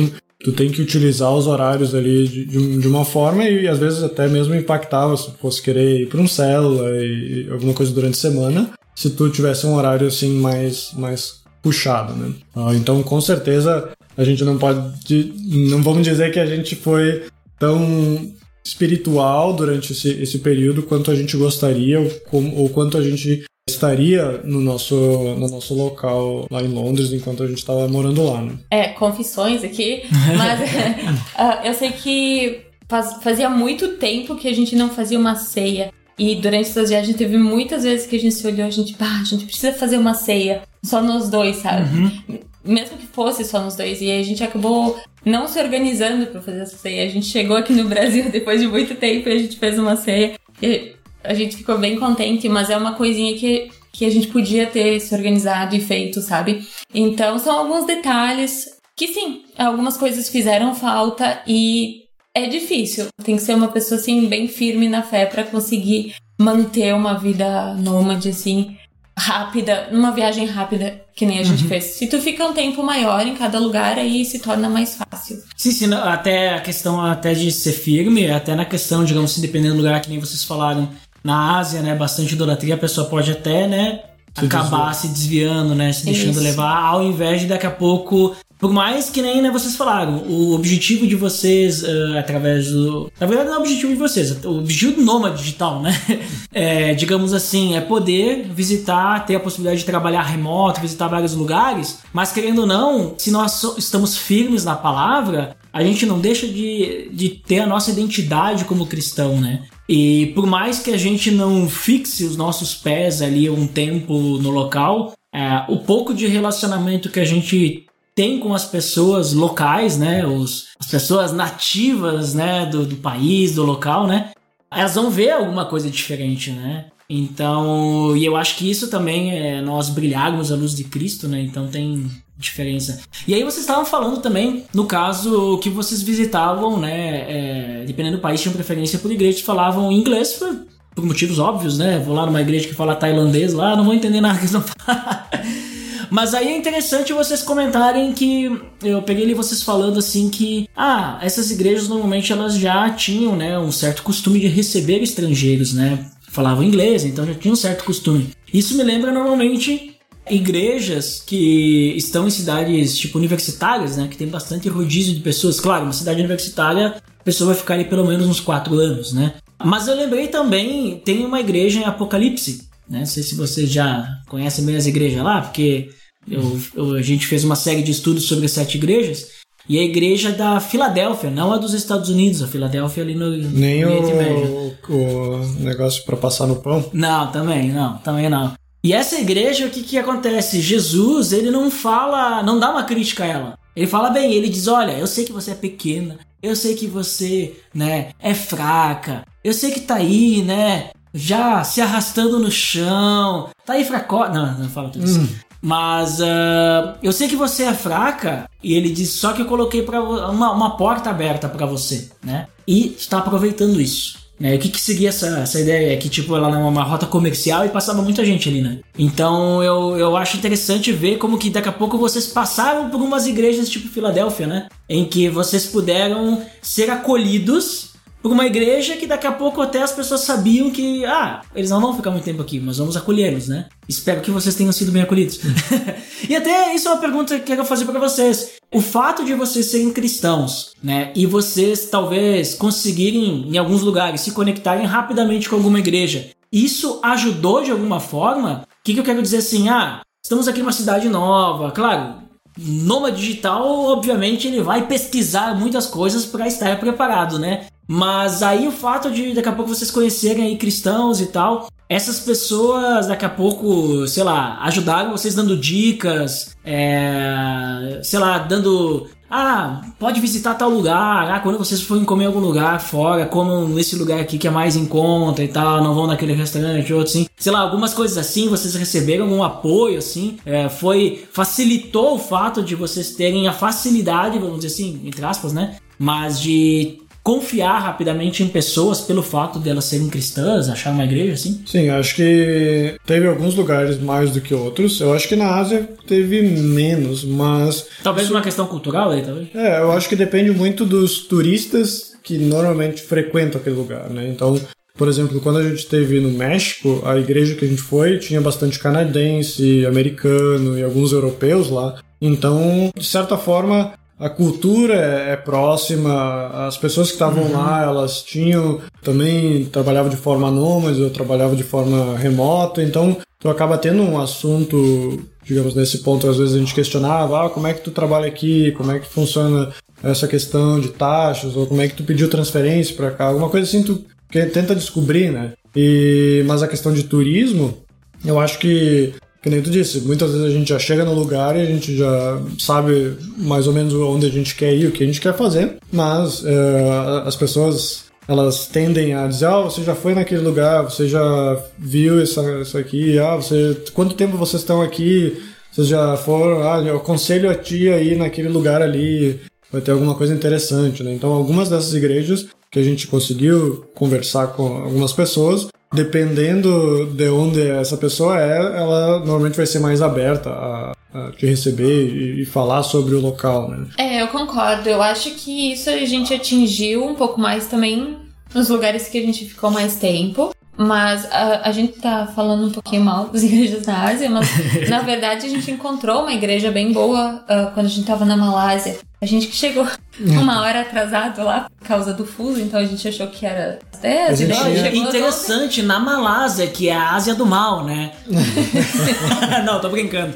tu tem que utilizar os horários ali de, de, uma forma e às vezes até mesmo impactava se fosse querer ir para um célula e, e alguma coisa durante a semana, se tu tivesse um horário assim mais, mais puxado, né? Ah, então, com certeza, a gente não pode. Não vamos dizer que a gente foi tão espiritual durante esse, esse período quanto a gente gostaria ou, ou quanto a gente estaria no nosso, no nosso local lá em Londres enquanto a gente estava morando lá, né? É, confissões aqui, mas uh, eu sei que faz, fazia muito tempo que a gente não fazia uma ceia. E durante essas viagens teve muitas vezes que a gente se olhou, a gente, pá, a gente precisa fazer uma ceia só nós dois, sabe? Uhum. Mesmo que fosse só nós dois. E a gente acabou não se organizando para fazer essa ceia. A gente chegou aqui no Brasil depois de muito tempo e a gente fez uma ceia. E a gente ficou bem contente, mas é uma coisinha que, que a gente podia ter se organizado e feito, sabe? Então são alguns detalhes que sim, algumas coisas fizeram falta e é difícil. Tem que ser uma pessoa assim bem firme na fé para conseguir manter uma vida nômade assim. rápida, numa viagem rápida que nem a gente Uhum. fez. Se tu fica um tempo maior em cada lugar, aí se torna mais fácil. Sim, sim, até a questão até de ser firme, até na questão, digamos assim, dependendo do lugar que nem vocês falaram, na Ásia, né, bastante idolatria, a pessoa pode até, né, Se acabar se desviando, né, se deixando Isso. levar, ao invés de daqui a pouco, por mais que nem né, vocês falaram, o objetivo de vocês, eh, através do... Na verdade não é o objetivo de vocês, o objetivo do nômade digital, né, é, digamos assim, é poder visitar, ter a possibilidade de trabalhar remoto, visitar vários lugares, mas querendo ou não, se nós estamos firmes na palavra, a gente não deixa de, de ter a nossa identidade como cristão, né? E por mais que a gente não fixe os nossos pés ali um tempo no local, é, o pouco de relacionamento que a gente tem com as pessoas locais, né? Os, as pessoas nativas, né? Do, do país, do local, né? Elas vão ver alguma coisa diferente, né? Então, e eu acho que isso também é nós brilharmos a luz de Cristo, né? Então tem diferença. E aí vocês estavam falando também, no caso que vocês visitavam, né? é, dependendo do país, tinham preferência por igrejas que falavam inglês por, por motivos óbvios, né? Vou lá numa igreja que fala tailandês lá, não vou entender nada que eles não falam. Mas aí é interessante vocês comentarem que eu peguei ali vocês falando assim que ah, essas igrejas normalmente elas já tinham, né, um certo costume de receber estrangeiros, né? Falavam inglês, então já tinha um certo costume. Isso me lembra normalmente igrejas que estão em cidades tipo universitárias, né, que tem bastante rodízio de pessoas. Claro, uma cidade universitária, a pessoa vai ficar ali pelo menos uns quatro anos, né? Mas eu lembrei também, tem uma igreja em Apocalipse, né? Não sei se vocês já conhecem bem as igrejas lá, porque eu, eu- a gente fez uma série de estudos sobre as sete igrejas. E a igreja da Filadélfia, não a dos Estados Unidos, a Filadélfia ali no, Nem no Oriente Médio. o, o negócio pra passar no pão. Não, também, não, também não. E essa igreja, o que que acontece? Jesus, ele não fala, não dá uma crítica a ela. Ele fala bem, ele diz, olha, eu sei que você é pequena, eu sei que você, né, é fraca, eu sei que tá aí, né, já se arrastando no chão, tá aí fraco... Não, não fala tudo isso. Mas ah, eu sei que você é fraca, e ele diz, só que eu coloquei pra, uma, uma porta aberta pra você, né? E está aproveitando isso. Né? O que, que seguia essa, essa ideia? É que, tipo, ela era uma rota comercial e passava muita gente ali, né? Então eu, eu acho interessante ver como que daqui a pouco vocês passaram por umas igrejas tipo Filadélfia, né? Em que vocês puderam ser acolhidos uma igreja que daqui a pouco até as pessoas sabiam que, ah, eles não vão ficar muito tempo aqui, mas vamos acolhê-los, né? Espero que vocês tenham sido bem acolhidos. e até isso é uma pergunta que eu quero fazer para vocês. O fato de vocês serem cristãos, né, e vocês talvez conseguirem em alguns lugares se conectarem rapidamente com alguma igreja, isso ajudou de alguma forma? O que, que eu quero dizer assim? Ah, estamos aqui numa cidade nova, claro, Nômade digital, obviamente, ele vai pesquisar muitas coisas para estar preparado, né? Mas aí o fato de daqui a pouco vocês conhecerem aí cristãos e tal, essas pessoas daqui a pouco, sei lá, ajudaram vocês dando dicas, é, sei lá, dando ah, pode visitar tal lugar. Ah, quando vocês forem comer em algum lugar fora, comam nesse lugar aqui que é mais em conta e tal, não vão naquele restaurante, outro assim. Sei lá, algumas coisas assim, vocês receberam algum apoio, assim. É, foi. Facilitou o fato de vocês terem a facilidade, vamos dizer assim, entre aspas, né? Mas de confiar rapidamente em pessoas pelo fato de elas serem cristãs, achar uma igreja, assim. Sim, acho que teve alguns lugares mais do que outros. Eu acho que na Ásia teve menos, mas Talvez uma questão cultural aí, talvez. É, eu acho que depende muito dos turistas que normalmente frequentam aquele lugar, né? Então, por exemplo, quando a gente esteve no México, a igreja que a gente foi tinha bastante canadense, americano e alguns europeus lá. Então, de certa forma, a cultura é é próxima, as pessoas que estavam lá, elas tinham também trabalhavam de forma nômade, ou trabalhavam de forma remota, então tu acaba tendo um assunto, digamos, nesse ponto, às vezes a gente questionava, ah, como é que tu trabalha aqui, como é que funciona essa questão de taxas, ou como é que tu pediu transferência para cá, alguma coisa assim tu tenta descobrir, né? E, mas a questão de turismo, eu acho que, que nem tu disse, muitas vezes a gente já chega no lugar e a gente já sabe mais ou menos onde a gente quer ir, o que a gente quer fazer, mas eh, as pessoas elas tendem a dizer, ah, você já foi naquele lugar, você já viu isso, isso aqui, ah, você, quanto tempo vocês estão aqui, vocês já foram, ah, eu aconselho a ti aí naquele lugar ali, vai ter alguma coisa interessante, né? Então, algumas dessas igrejas que a gente conseguiu conversar com algumas pessoas, dependendo de onde essa pessoa é, ela normalmente vai ser mais aberta a, a te receber e, e, falar sobre o local, né? É, eu concordo. Eu acho que isso a gente atingiu um pouco mais também nos lugares que a gente ficou mais tempo. Mas a, a gente tá falando um pouquinho mal das igrejas na Ásia, mas na verdade a gente encontrou uma igreja bem boa uh, quando a gente tava na Malásia. A gente que chegou uma hora atrasado lá por causa do fuso, então a gente achou que era 10 e chegou Interessante, na Malásia, que é a Ásia do mal, né? Não, tô brincando.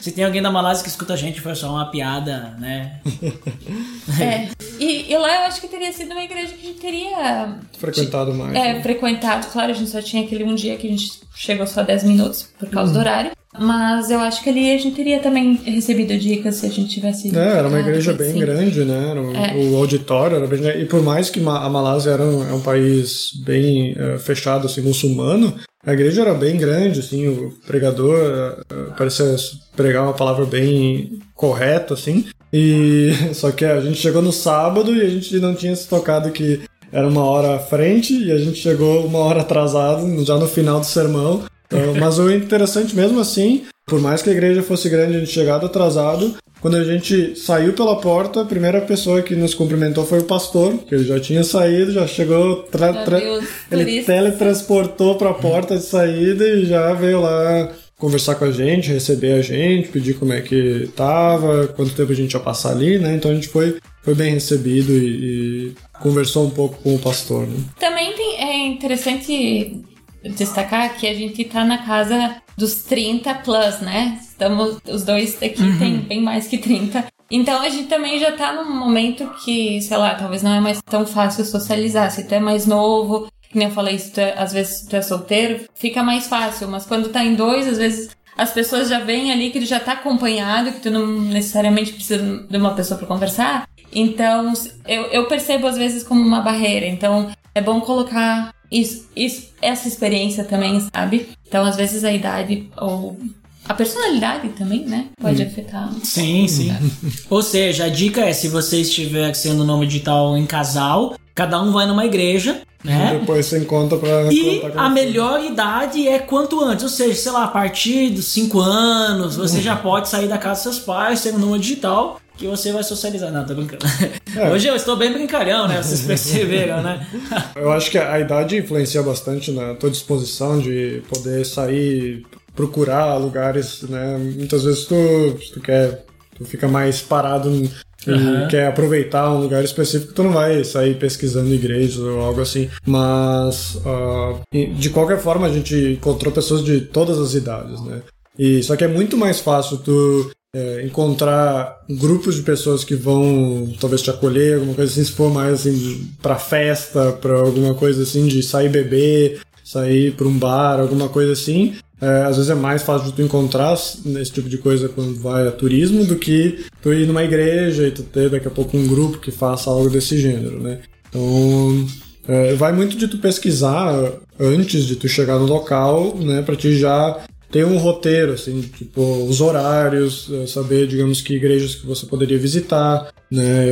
Se tem alguém da Malásia que escuta a gente, foi só uma piada, né? É. E, e, lá eu acho que teria sido uma igreja que a gente teria frequentado mais. É, né? frequentado. Claro, a gente só tinha aquele um dia que a gente chegou só 10 minutos por causa hum. do horário. Mas eu acho que ali a gente teria também recebido dicas se a gente tivesse. É, era uma igreja bem assim. grande, né? Um, é. O auditório era bem grande. E por mais que a Malásia era um, é um país bem uh, fechado, assim, muçulmano, a igreja era bem grande, assim, o pregador uh, parecia pregar uma palavra bem correta, assim. E só que a gente chegou no sábado e a gente não tinha se tocado que era uma hora à frente e a gente chegou uma hora atrasado, já no final do sermão. Então, mas o interessante mesmo assim, por mais que a igreja fosse grande, a gente chegado atrasado, quando a gente saiu pela porta, a primeira pessoa que nos cumprimentou foi o pastor, que ele já tinha saído, já chegou, tra tra Deus, ele teletransportou para a porta de saída e já veio lá conversar com a gente, receber a gente, pedir como é que tava, quanto tempo a gente ia passar ali, né? Então a gente foi, foi bem recebido e, e conversou um pouco com o pastor. Né? Também tem, é interessante destacar que a gente tá na casa dos 30 plus, né? Estamos, os dois aqui uhum. tem bem mais que 30. Então a gente também já tá num momento que, sei lá, talvez não é mais tão fácil socializar. Se tu é mais novo, nem eu falei, se tu é, às vezes tu é solteiro, fica mais fácil. Mas quando tá em dois, às vezes as pessoas já veem ali que tu já tá acompanhado, que tu não necessariamente precisa de uma pessoa para conversar. Então, eu, eu percebo às vezes como uma barreira. Então, é bom colocar isso, isso, essa experiência também, sabe? Então, às vezes a idade ou a personalidade também, né? Pode hum. afetar. Sim, sim. Ou seja, a dica é: se você estiver sendo nome digital em casal, cada um vai numa igreja, né? E depois você encontra pra. E a melhor idade é quanto antes. Ou seja, sei lá, a partir dos 5 anos, você já pode sair da casa dos seus pais, ser um nome digital que você vai socializar. Não, tô brincando. É. Hoje eu estou bem brincalhão, né? Vocês perceberam, né? eu acho que a idade influencia bastante na tua disposição de poder sair, procurar lugares, né? Muitas vezes tu, tu quer, tu fica mais parado e uhum. quer aproveitar um lugar específico, tu não vai sair pesquisando igrejas ou algo assim. Mas, uh, de qualquer forma, a gente encontrou pessoas de todas as idades, né? E só que é muito mais fácil tu é, encontrar grupos de pessoas que vão talvez te acolher, alguma coisa assim, se for mais assim para festa, para alguma coisa assim de sair beber, sair para um bar, alguma coisa assim. É, às vezes é mais fácil de tu encontrar esse tipo de coisa quando vai a turismo do que tu ir numa igreja e tu ter daqui a pouco um grupo que faça algo desse gênero, né? Então, é, vai muito de tu pesquisar antes de tu chegar no local, né, para te já ter um roteiro, assim, tipo, os horários, eh, saber, digamos, que igrejas que você poderia visitar, né?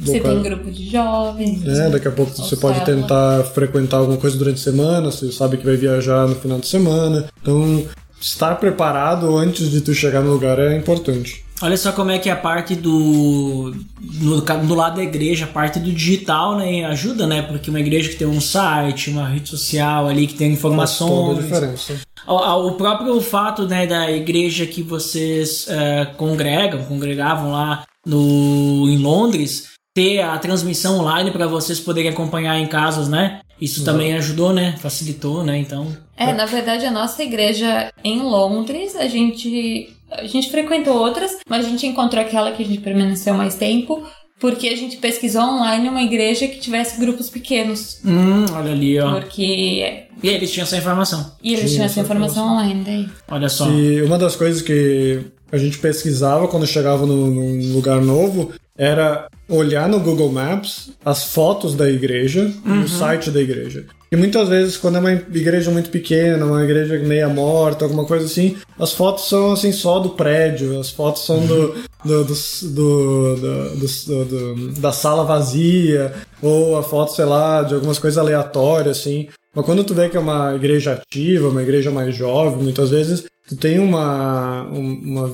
Você tem grupo de jovens. É, daqui a pouco você pode tentar frequentar alguma coisa durante a semana, você sabe que vai viajar no final de semana. Então, estar preparado antes de tu chegar no lugar é importante. Olha só como é que a parte do. No, no lado da igreja, a parte do digital, né? Ajuda, né? Porque uma igreja que tem um site, uma rede social ali, que tem informações. Faz toda a diferença. O, o próprio fato né, da igreja que vocês uh, congregam, congregavam lá no, em Londres, ter a transmissão online para vocês poderem acompanhar em casas, né? Isso também ajudou, né? Facilitou, né? Então. É, na verdade, a nossa igreja em Londres, a gente a gente frequentou outras, mas a gente encontrou aquela que a gente permaneceu mais tempo, porque a gente pesquisou online uma igreja que tivesse grupos pequenos. Hum, olha ali, ó. Porque. E eles tinham essa informação. E eles tinham essa informação, informação online daí. Olha só. E uma das coisas que a gente pesquisava quando chegava no, num lugar novo era olhar no Google Maps as fotos da igreja uhum. e o site da igreja. E muitas vezes, quando é uma igreja muito pequena, uma igreja meia morta, alguma coisa assim, as fotos são assim só do prédio, as fotos são do, do, do, do, do da sala vazia, ou a foto, sei lá, de algumas coisas aleatórias, assim. Mas quando tu vê que é uma igreja ativa, uma igreja mais jovem, muitas vezes tu tem uma, uma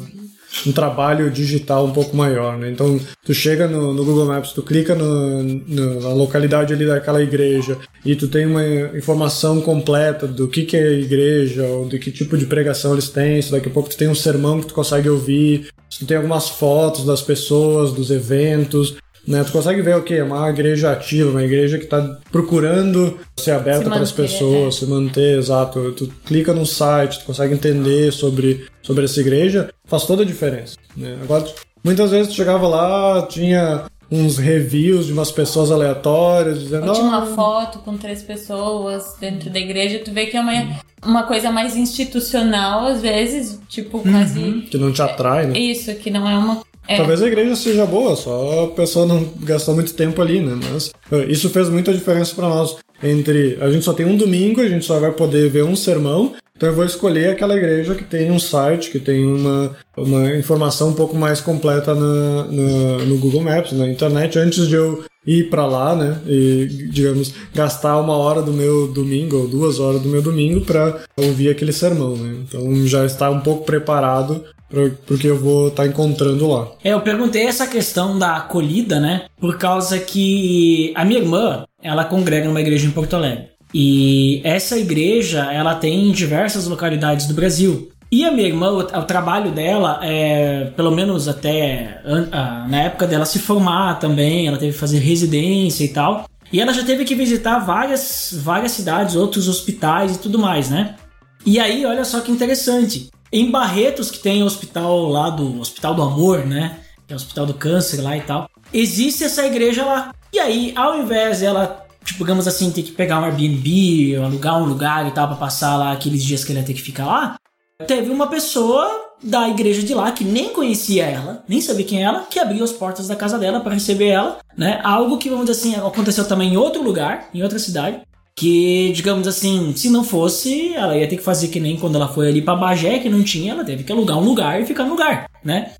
um trabalho digital um pouco maior, né? Então, tu chega no, no Google Maps, tu clica no, no, na localidade ali daquela igreja e tu tem uma informação completa do que, que é a igreja, ou de que tipo de pregação eles têm, se daqui a pouco tu tem um sermão que tu consegue ouvir, se tu tem algumas fotos das pessoas, dos eventos, né? Tu consegue ver o que? Uma igreja ativa, uma igreja que está procurando ser aberta para as pessoas, é. se manter, exato. Tu clica no site, tu consegue entender sobre, sobre essa igreja, faz toda a diferença. Né? Agora, muitas vezes tu chegava lá, tinha uns reviews de umas pessoas aleatórias dizendo. Ou tinha uma foto com três pessoas dentro da igreja, tu vê que é uma, uma coisa mais institucional, às vezes, tipo, quase. Uhum, que não te atrai, né? Isso, que não é uma é. Talvez a igreja seja boa, só a pessoa não gastou muito tempo ali, né? Mas isso fez muita diferença para nós. Entre a gente só tem um domingo, a gente só vai poder ver um sermão, então eu vou escolher aquela igreja que tem um site, que tem uma, uma informação um pouco mais completa na, na no Google Maps, na internet, antes de eu ir para lá, né? E, digamos, gastar uma hora do meu domingo ou duas horas do meu domingo para ouvir aquele sermão, né? Então já está um pouco preparado porque eu vou estar tá encontrando lá. É, eu perguntei essa questão da acolhida, né? Por causa que a minha irmã, ela congrega numa igreja em Porto Alegre. E essa igreja, ela tem em diversas localidades do Brasil. E a minha irmã, o, o trabalho dela, é, pelo menos até a, na época dela se formar também, ela teve que fazer residência e tal. E ela já teve que visitar várias, várias cidades, outros hospitais e tudo mais, né? E aí, olha só que interessante. Em Barretos, que tem o hospital lá do Hospital do Amor, né? Que é o Hospital do Câncer lá e tal. Existe essa igreja lá. E aí, ao invés dela, tipo, digamos assim, ter que pegar um Airbnb, alugar um lugar e tal, pra passar lá aqueles dias que ela ia ter que ficar lá, teve uma pessoa da igreja de lá que nem conhecia ela, nem sabia quem ela, que abriu as portas da casa dela para receber ela, né? Algo que, vamos dizer assim, aconteceu também em outro lugar, em outra cidade que, digamos assim, se não fosse, ela ia ter que fazer que nem quando ela foi ali para Bagé, que não tinha, ela teve que alugar um lugar e ficar no lugar, né?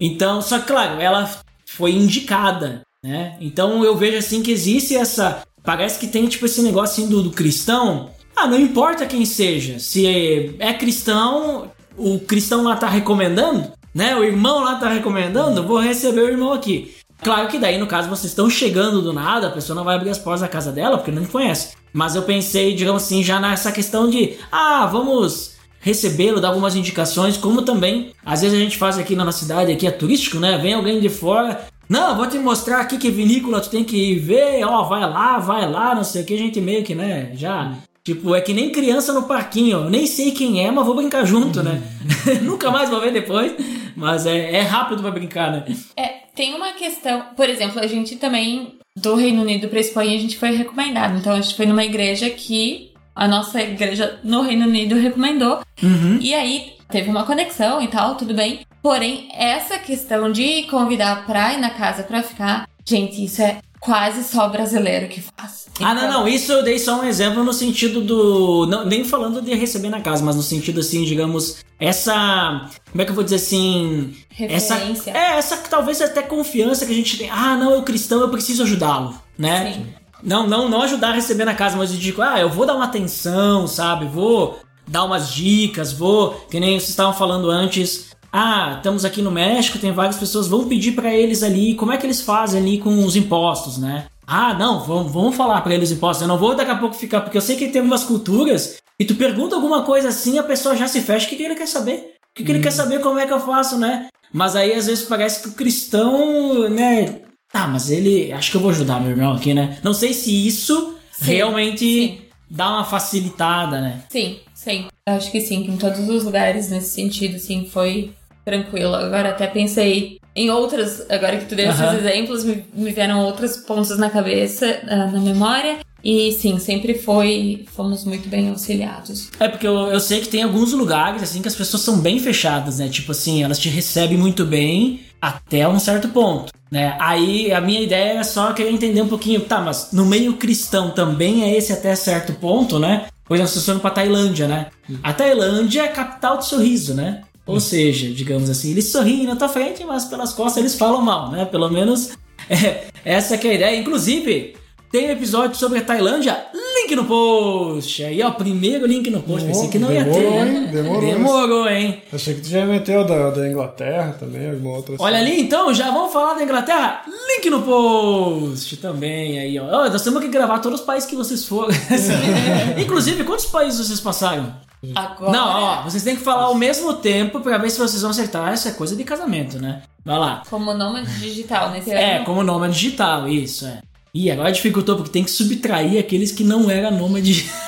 Então, só que claro, ela foi indicada, né? Então eu vejo assim que existe essa, parece que tem tipo esse negócio assim do, do cristão. Ah, não importa quem seja, se é, é cristão, o cristão lá tá recomendando, né? O irmão lá tá recomendando, vou receber o irmão aqui. Claro que daí, no caso, vocês estão chegando do nada, a pessoa não vai abrir as portas da casa dela porque não conhece. Mas eu pensei, digamos assim, já nessa questão de, ah, vamos recebê-lo, dar algumas indicações, como também, às vezes a gente faz aqui na nossa cidade, aqui é turístico, né? Vem alguém de fora, não, vou te mostrar aqui que vinícola tu tem que ver, ó, vai lá, vai lá, não sei o que, a gente meio que, né, já... Tipo, é que nem criança no parquinho, eu nem sei quem é, mas vou brincar junto, né? Nunca mais vou ver depois, mas é, é rápido pra brincar, né? É, tem uma questão, por exemplo, a gente também do Reino Unido para Espanha, a gente foi recomendado. Então a gente foi numa igreja que a nossa igreja no Reino Unido recomendou. Uhum. E aí teve uma conexão e tal, tudo bem. Porém, essa questão de convidar pra ir na casa pra ficar, gente, isso é quase só brasileiro que faz. Ah, não, não. Isso eu dei só um exemplo no sentido do. Não, nem falando de receber na casa, mas no sentido assim, digamos, essa. Como é que eu vou dizer assim? Referência. Essa, é, essa talvez até confiança que a gente tem. Ah, não, eu cristão, eu preciso ajudá-lo, né? Sim. Não, não, não ajudar a receber na casa, mas eu digo, ah, eu vou dar uma atenção, sabe? Vou dar umas dicas, vou. Que nem vocês estavam falando antes ah, estamos aqui no México, tem várias pessoas, vão pedir para eles ali como é que eles fazem ali com os impostos, né? Ah, não, vamos, vamos falar para eles os impostos. Eu não vou daqui a pouco ficar, porque eu sei que tem algumas culturas e tu pergunta alguma coisa assim, a pessoa já se fecha. O que, que ele quer saber? O que, que hum. ele quer saber como é que eu faço, né? Mas aí às vezes parece que o cristão, né? Tá, mas ele. Acho que eu vou ajudar meu irmão aqui, né? Não sei se isso sim, realmente sim. dá uma facilitada, né? Sim, sim. Acho que sim, que em todos os lugares nesse sentido, sim, foi tranquilo. Agora até pensei em outras, agora que tu deu esses exemplos, me, me, vieram outros pontos na cabeça, uh, na memória. E sim, sempre foi, fomos muito bem auxiliados. É porque eu, eu sei que tem alguns lugares assim que as pessoas são bem fechadas, né? Tipo assim, elas te recebem muito bem até um certo ponto, né? Aí a minha ideia é só querer entender um pouquinho, tá, mas no meio cristão também é esse até certo ponto, né? Pois nós estamos para Tailândia, né? A Tailândia é a capital do sorriso, né? Ou seja, digamos assim, eles sorriem na tua frente, mas pelas costas eles falam mal, né? Pelo menos é, essa é a ideia. Inclusive, tem um episódio sobre a Tailândia, link no post. Aí, ó, primeiro link no post. Pensei que não ia Demorou, ter. hein? Demorou. Demorou, hein? Achei que tu já meteu da, da Inglaterra também, alguma outra. Olha ali, então, já vamos falar da Inglaterra? Link no post também aí, ó. Ó, Nós temos que gravar todos os países que vocês foram. Inclusive, quantos países vocês passaram? Agora. Não, ó, vocês têm que falar ao mesmo tempo pra ver se vocês vão acertar. Essa é coisa de casamento, né? Vai lá. Como nômade digital, nesse É, ano. como nômade digital, isso, é. Ih, agora dificultou porque tem que subtrair aqueles que não eram nômade.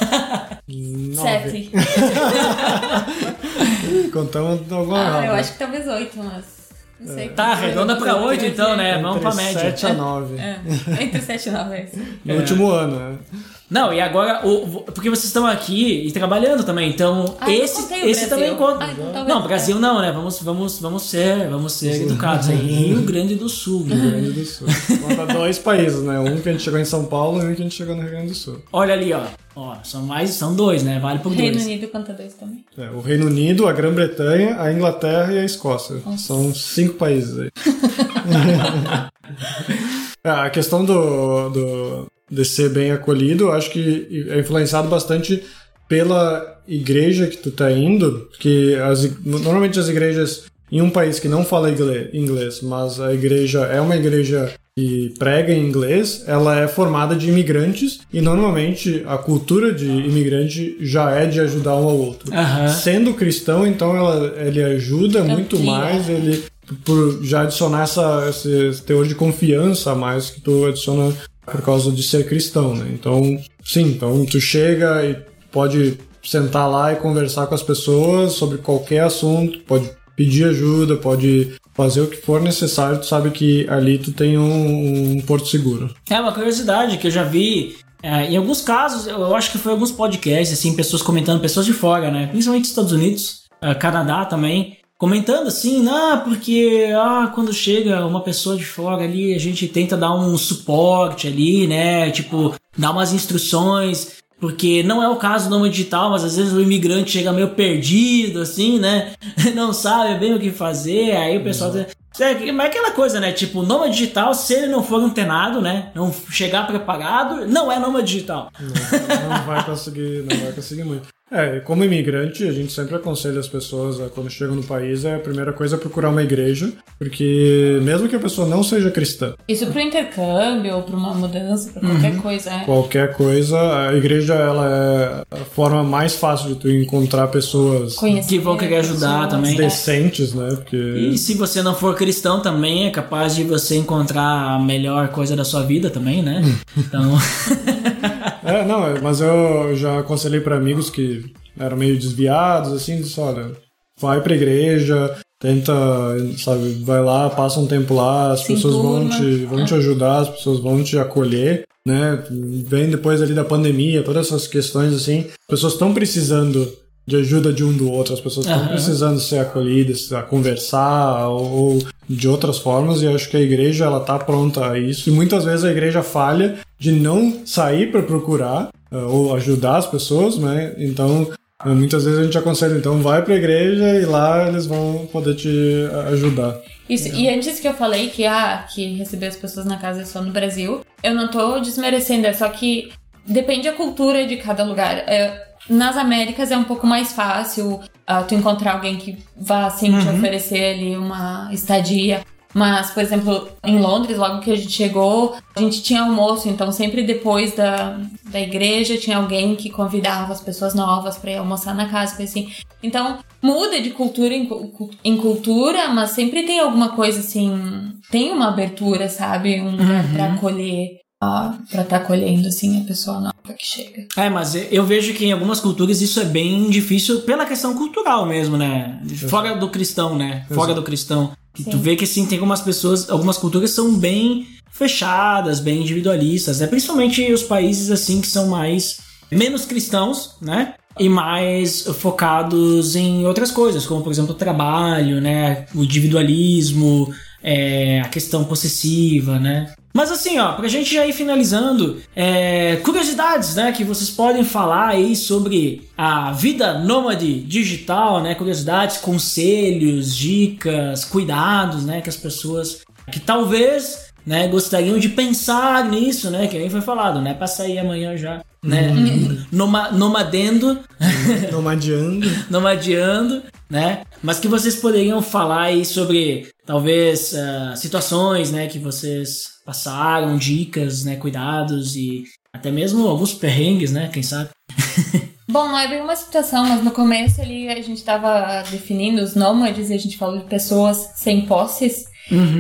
Sete. Contamos alguma Ah, errada. eu acho que talvez oito, mas. Não sei. Tá, arredonda pra oito então, né? Vamos pra Entre média. 7 a 9. É, entre sete e nove. é isso. No último ano, né? Não, e agora, o, porque vocês estão aqui e trabalhando também, então Ah, esse, esse também conta. Ah, então não. Brasil não, né? Vamos, vamos, vamos ser, vamos ser educados aí. Rio Grande do Sul. Rio Grande do Sul. Conta dois países, né? Um que a gente chegou em São Paulo e um que a gente chegou no Rio Grande do Sul. Olha ali, ó. Ó, são mais, são dois, né? Vale por Reino dois. Unido conta dois também. É, o Reino Unido, a Grã-Bretanha, a Inglaterra e a Escócia. São cinco países aí. Ah, a questão do, do, de ser bem acolhido, eu acho que é influenciado bastante pela igreja que tu tá indo, porque as, normalmente as igrejas em um país que não fala inglês, mas a igreja é uma igreja que prega em inglês, ela é formada de imigrantes e normalmente a cultura de imigrante já é de ajudar um ao outro. Aham. Sendo cristão, então ela, ele ajuda muito Amplia. mais, ele por já adicionar essa, esse teor de confiança a mais que tu adiciona por causa de ser cristão, né? Então, sim, então tu chega e pode sentar lá e conversar com as pessoas sobre qualquer assunto, pode pedir ajuda, pode fazer o que for necessário, tu sabe que ali tu tem um, um porto seguro. É uma curiosidade que eu já vi. é, em alguns casos, eu acho que foi alguns podcasts, assim, pessoas comentando, pessoas de fora, né? Principalmente Estados Unidos, é, Canadá também, comentando assim, ah, porque ah, quando chega uma pessoa de fora ali, a gente tenta dar um suporte ali, né? Tipo, dar umas instruções. Porque não é o caso do nome digital, mas às vezes o imigrante chega meio perdido, assim, né? Não sabe bem o que fazer, aí o pessoal. É, mas é aquela coisa, né? Tipo, o nome digital, se ele não for antenado, né? Não chegar preparado, não é nome digital. Não, não vai conseguir, não vai conseguir muito. É, como imigrante, a gente sempre aconselha as pessoas, a, quando chegam no país, é a primeira coisa é procurar uma igreja, porque mesmo que a pessoa não seja cristã, Isso pro intercâmbio, ou pra uma mudança, pra qualquer coisa. É. qualquer coisa, a igreja ela é a forma mais fácil de tu encontrar pessoas Conhecer Que vão querer ajudar pessoas. também. decentes, né? Porque E se você não for cristão também, é capaz de você encontrar a melhor coisa da sua vida também, né? Então. É, não, é, mas eu já aconselhei para amigos que eram meio desviados, assim, disse, olha, vai pra igreja, tenta, sabe, vai lá, passa um tempo lá, as Se pessoas vão enturma. te, vão te ajudar, as pessoas vão te acolher, né? Vem depois ali da pandemia, todas essas questões, assim, as pessoas estão precisando de ajuda de um do outro, as pessoas estão Aham. precisando ser acolhidas, a conversar ou de outras formas e acho que a igreja ela tá pronta a isso e muitas vezes a igreja falha de não sair para procurar eh, ou ajudar as pessoas, né? Então eh, muitas vezes a gente aconselha então vai para a igreja e lá eles vão poder te eh, ajudar. Isso, e antes que eu falei que, ah, que receber as pessoas na casa é só no Brasil, eu não tô desmerecendo, é só que depende da cultura de cada lugar. É, nas Américas é um pouco mais fácil ah, tu encontrar alguém que vá, assim, te oferecer ali uma estadia. Mas, por exemplo, em Londres, logo que a gente chegou, a gente tinha almoço, então sempre depois da, da igreja tinha alguém que convidava as pessoas novas pra ir almoçar na casa, coisa assim. Então, muda de cultura em, em cultura, mas sempre tem alguma coisa assim. Tem uma abertura, sabe? Um lugar pra acolher, pra estar acolhendo, assim, a pessoa nova que chega. É, mas eu vejo que em algumas culturas isso é bem difícil pela questão cultural mesmo, né? Fora do cristão, né? Fora do cristão. E tu vê que sim, tem algumas pessoas, algumas culturas são bem fechadas, bem individualistas, né? Principalmente os países assim que são mais menos cristãos, né? E mais focados em outras coisas, como por exemplo o trabalho, né? O individualismo, é, a questão possessiva, né? Mas assim, ó, pra gente já ir finalizando, é, curiosidades, né, que vocês podem falar aí sobre a vida nômade digital, né, curiosidades, conselhos, dicas, cuidados, né, que as pessoas que talvez, né, gostariam de pensar nisso, né, que nem foi falado, né, pra sair amanhã já né? Noma, nomadendo, Nomadeando. nomadeando, né? Mas que vocês poderiam falar aí sobre talvez ah, situações, né, que vocês passaram, dicas, né, cuidados e até mesmo alguns perrengues, né, quem sabe? Bom, não é bem uma situação, mas no começo ali a gente tava definindo os nômades e a gente falou de pessoas sem posses.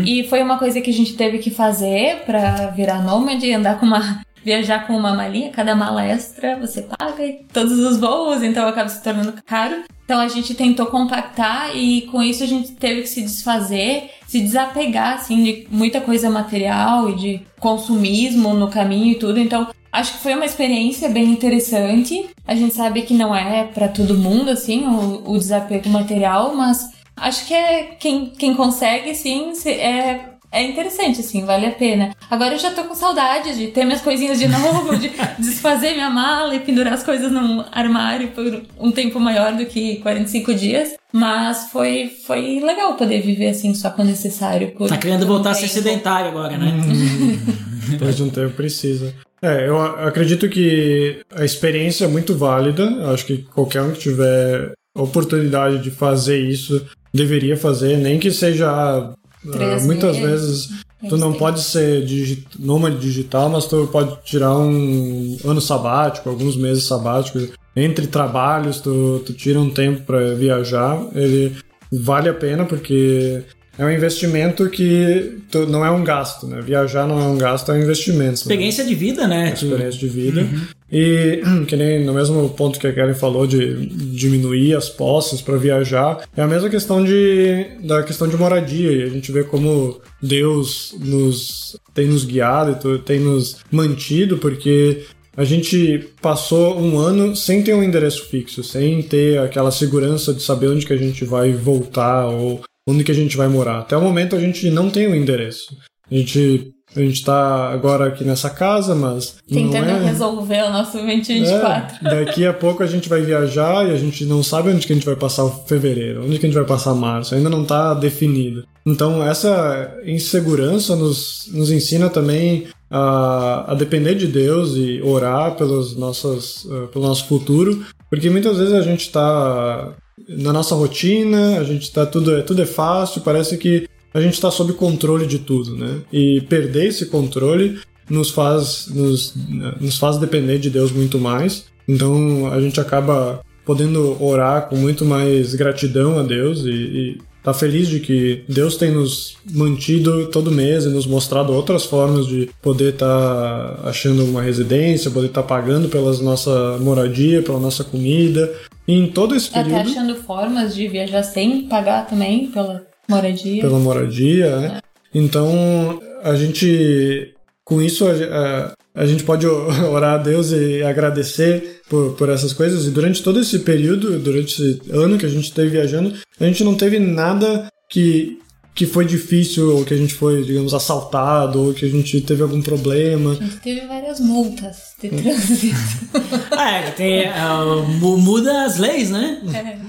E foi uma coisa que a gente teve que fazer pra virar nômade, andar com uma. Viajar com uma malinha, cada mala extra você paga e todos os voos, então acaba se tornando caro. Então a gente tentou compactar e com isso a gente teve que se desfazer, se desapegar assim de muita coisa material e de consumismo no caminho e tudo. Então acho que foi uma experiência bem interessante. A gente sabe que não é pra todo mundo assim o, o desapego material, mas acho que é quem, quem consegue sim é é interessante, assim, vale a pena. Agora eu já tô com saudade de ter minhas coisinhas de novo, de desfazer minha mala e pendurar as coisas num armário por um tempo maior do que 45 dias. Mas foi, foi legal poder viver assim só quando necessário. Por, Tá querendo um voltar a ser sedentário agora, né? Depois de um tempo precisa. É, eu acredito que a experiência é muito válida. Acho que qualquer um que tiver oportunidade de fazer isso deveria fazer, nem que seja. Ah, Três muitas meses. vezes tu não pode ser digi nômade digital, mas tu pode tirar um ano sabático, alguns meses sabáticos. Entre trabalhos, tu, tu tira um tempo para viajar. Ele vale a pena porque é um investimento que tu- não é um gasto, né? Viajar não é um gasto, é um investimento. Experiência de vida, né? Né? Experiência de vida. E que nem no mesmo ponto que a Karen falou de diminuir as posses para viajar, é a mesma questão de da questão de moradia. E a gente vê como Deus nos tem nos guiado e tem nos mantido, porque a gente passou um ano sem ter um endereço fixo, sem ter aquela segurança de saber onde que a gente vai voltar ou onde que a gente vai morar. Até o momento a gente não tem um endereço. A gente a gente tá agora aqui nessa casa, mas Tentando não é... resolver o nosso 2024. É, daqui a pouco a gente vai viajar e a gente não sabe onde que a gente vai passar o fevereiro, onde que a gente vai passar março, ainda não está definido. Então essa insegurança nos, nos ensina também a, a depender de Deus e orar pelos nossas, eh, pelo nosso futuro, porque muitas vezes a gente está na nossa rotina, a gente tá tudo, é- tudo é fácil, parece que a gente está sob controle de tudo, né? E perder esse controle nos faz, nos, nos faz depender de Deus muito mais. Então a gente acaba podendo orar com muito mais gratidão a Deus e, e tá feliz de que Deus tem nos mantido todo mês e nos mostrado outras formas de poder estar achando uma residência, poder estar pagando pela nossa moradia, pela nossa comida. E em todo esse Até período achando formas de viajar sem pagar também pela moradia. pela moradia, né? Então, a gente, com isso, a, a, a gente pode orar a Deus e agradecer por, por essas coisas. E durante todo esse período, durante esse ano que a gente esteve viajando, a gente não teve nada que, que foi difícil, ou que a gente foi, digamos, assaltado, ou que a gente teve algum problema. A gente teve várias multas de trânsito. Ah, é, tem, mu- muda as leis, né?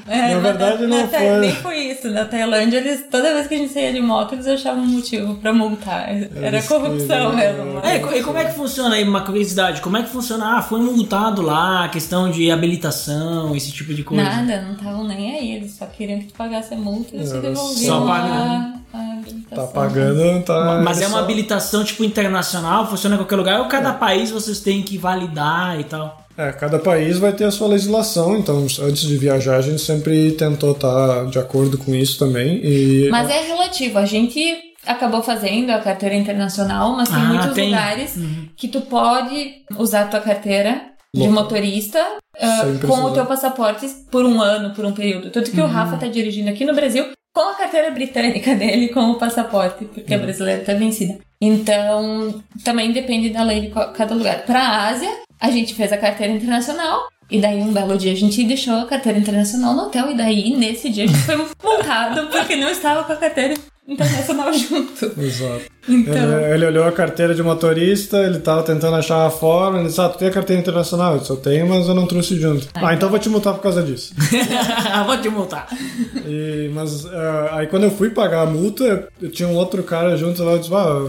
É, Na verdade, não na, foi. Nem foi isso. Na Tailândia, eles, toda vez que a gente saía de moto, eles achavam um motivo pra multar. Era Eles corrupção mesmo. É, e co- como é que funciona aí, uma curiosidade, como é que funciona? Ah, foi multado lá, questão de habilitação, esse tipo de coisa. Nada, não estavam nem aí. Eles só queriam que tu pagasse a multa e eles te devolviam só pagando. A habilitação. Tá pagando, tá. Mas é uma habilitação, tipo, internacional, funciona em qualquer lugar, ou cada país vocês têm que validar e tal? É, cada país vai ter a sua legislação, então antes de viajar a gente sempre tentou estar de acordo com isso também. E Mas é relativo. A gente acabou fazendo a carteira internacional, mas tem Ah, muitos tem. lugares que tu pode usar a tua carteira de motorista Sem com o teu passaporte por um ano, por um período. Tanto que o Rafa tá dirigindo aqui no Brasil com a carteira britânica dele com o passaporte, porque a brasileira tá vencida. Então, também depende da lei de cada lugar. Pra Ásia, a gente fez a carteira internacional. E daí, um belo dia, a gente deixou a carteira internacional no hotel. E daí, nesse dia, a gente foi multado porque não estava com a carteira internacional junto. Exato. Então, Ele, olhou a carteira de motorista, ele tava tentando achar a forma, ele disse, ah, tu tem a carteira internacional? Eu disse, eu tenho, mas eu não trouxe junto. Ah, então eu vou te multar por causa disso. Vou te multar. E- mas ah, aí quando eu fui pagar a multa, eu tinha um outro cara junto lá, eu disse, ah,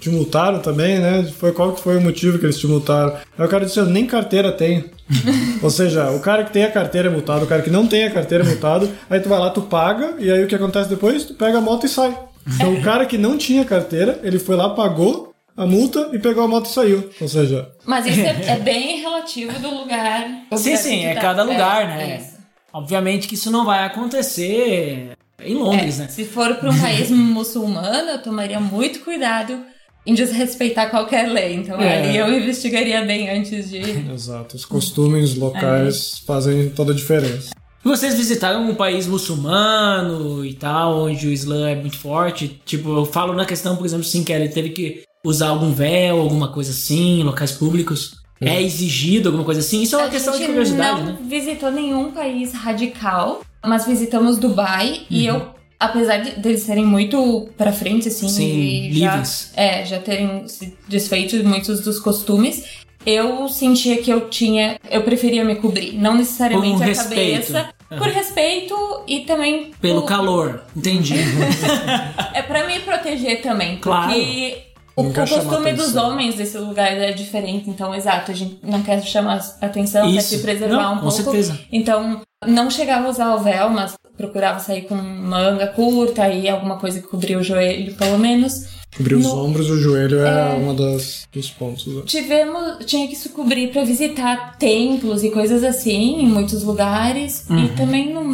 te multaram também, né? Foi, qual que foi o motivo que eles te multaram? Aí o cara disse, eu nem carteira tenho. Ou seja, o cara que tem a carteira é multado, o cara que não tem a carteira é multado, aí tu vai lá, tu paga, e aí o que acontece depois? Tu pega a moto e sai. Então o cara que não tinha carteira, ele foi lá, pagou a multa e pegou a moto e saiu. Ou seja, mas isso é, é bem relativo do lugar. do Sim, sim, é tá. cada lugar, né? isso. Obviamente que isso não vai acontecer em Londres, É, né? Se for para um país muçulmano, eu tomaria muito cuidado em desrespeitar qualquer lei. Então É. ali eu investigaria bem antes de. exato, os costumes locais fazem toda a diferença. Vocês visitaram um país muçulmano e tal, onde o Islã é muito forte? Tipo, eu falo na questão, por exemplo, sim, que ele teve que usar algum véu, alguma coisa assim, locais públicos. É exigido alguma coisa assim? Isso é uma a questão de curiosidade, não né? visitou nenhum país radical, mas visitamos Dubai e Uhum. eu, apesar de deles serem muito pra frente, assim, Sim, e já, livres. é, já terem se desfeito de muitos dos costumes, eu sentia que eu tinha, eu preferia me cobrir, não necessariamente Por a respeito. cabeça. Por respeito e também Pelo por- calor, entendi. É pra me proteger também, Claro. porque o, o quer costume dos homens desse lugar é diferente. Então, exato, a gente não quer chamar atenção, quer Isso. se preservar Não, um com pouco. certeza. Então, não chegava a usar o véu, mas procurava sair com manga curta e alguma coisa que cobria o joelho, pelo menos. Cobrir os No- ombros e o joelho é, uma das dos pontos. né? Tivemos, tinha que se cobrir pra visitar templos e coisas assim em muitos lugares. Uhum. E também no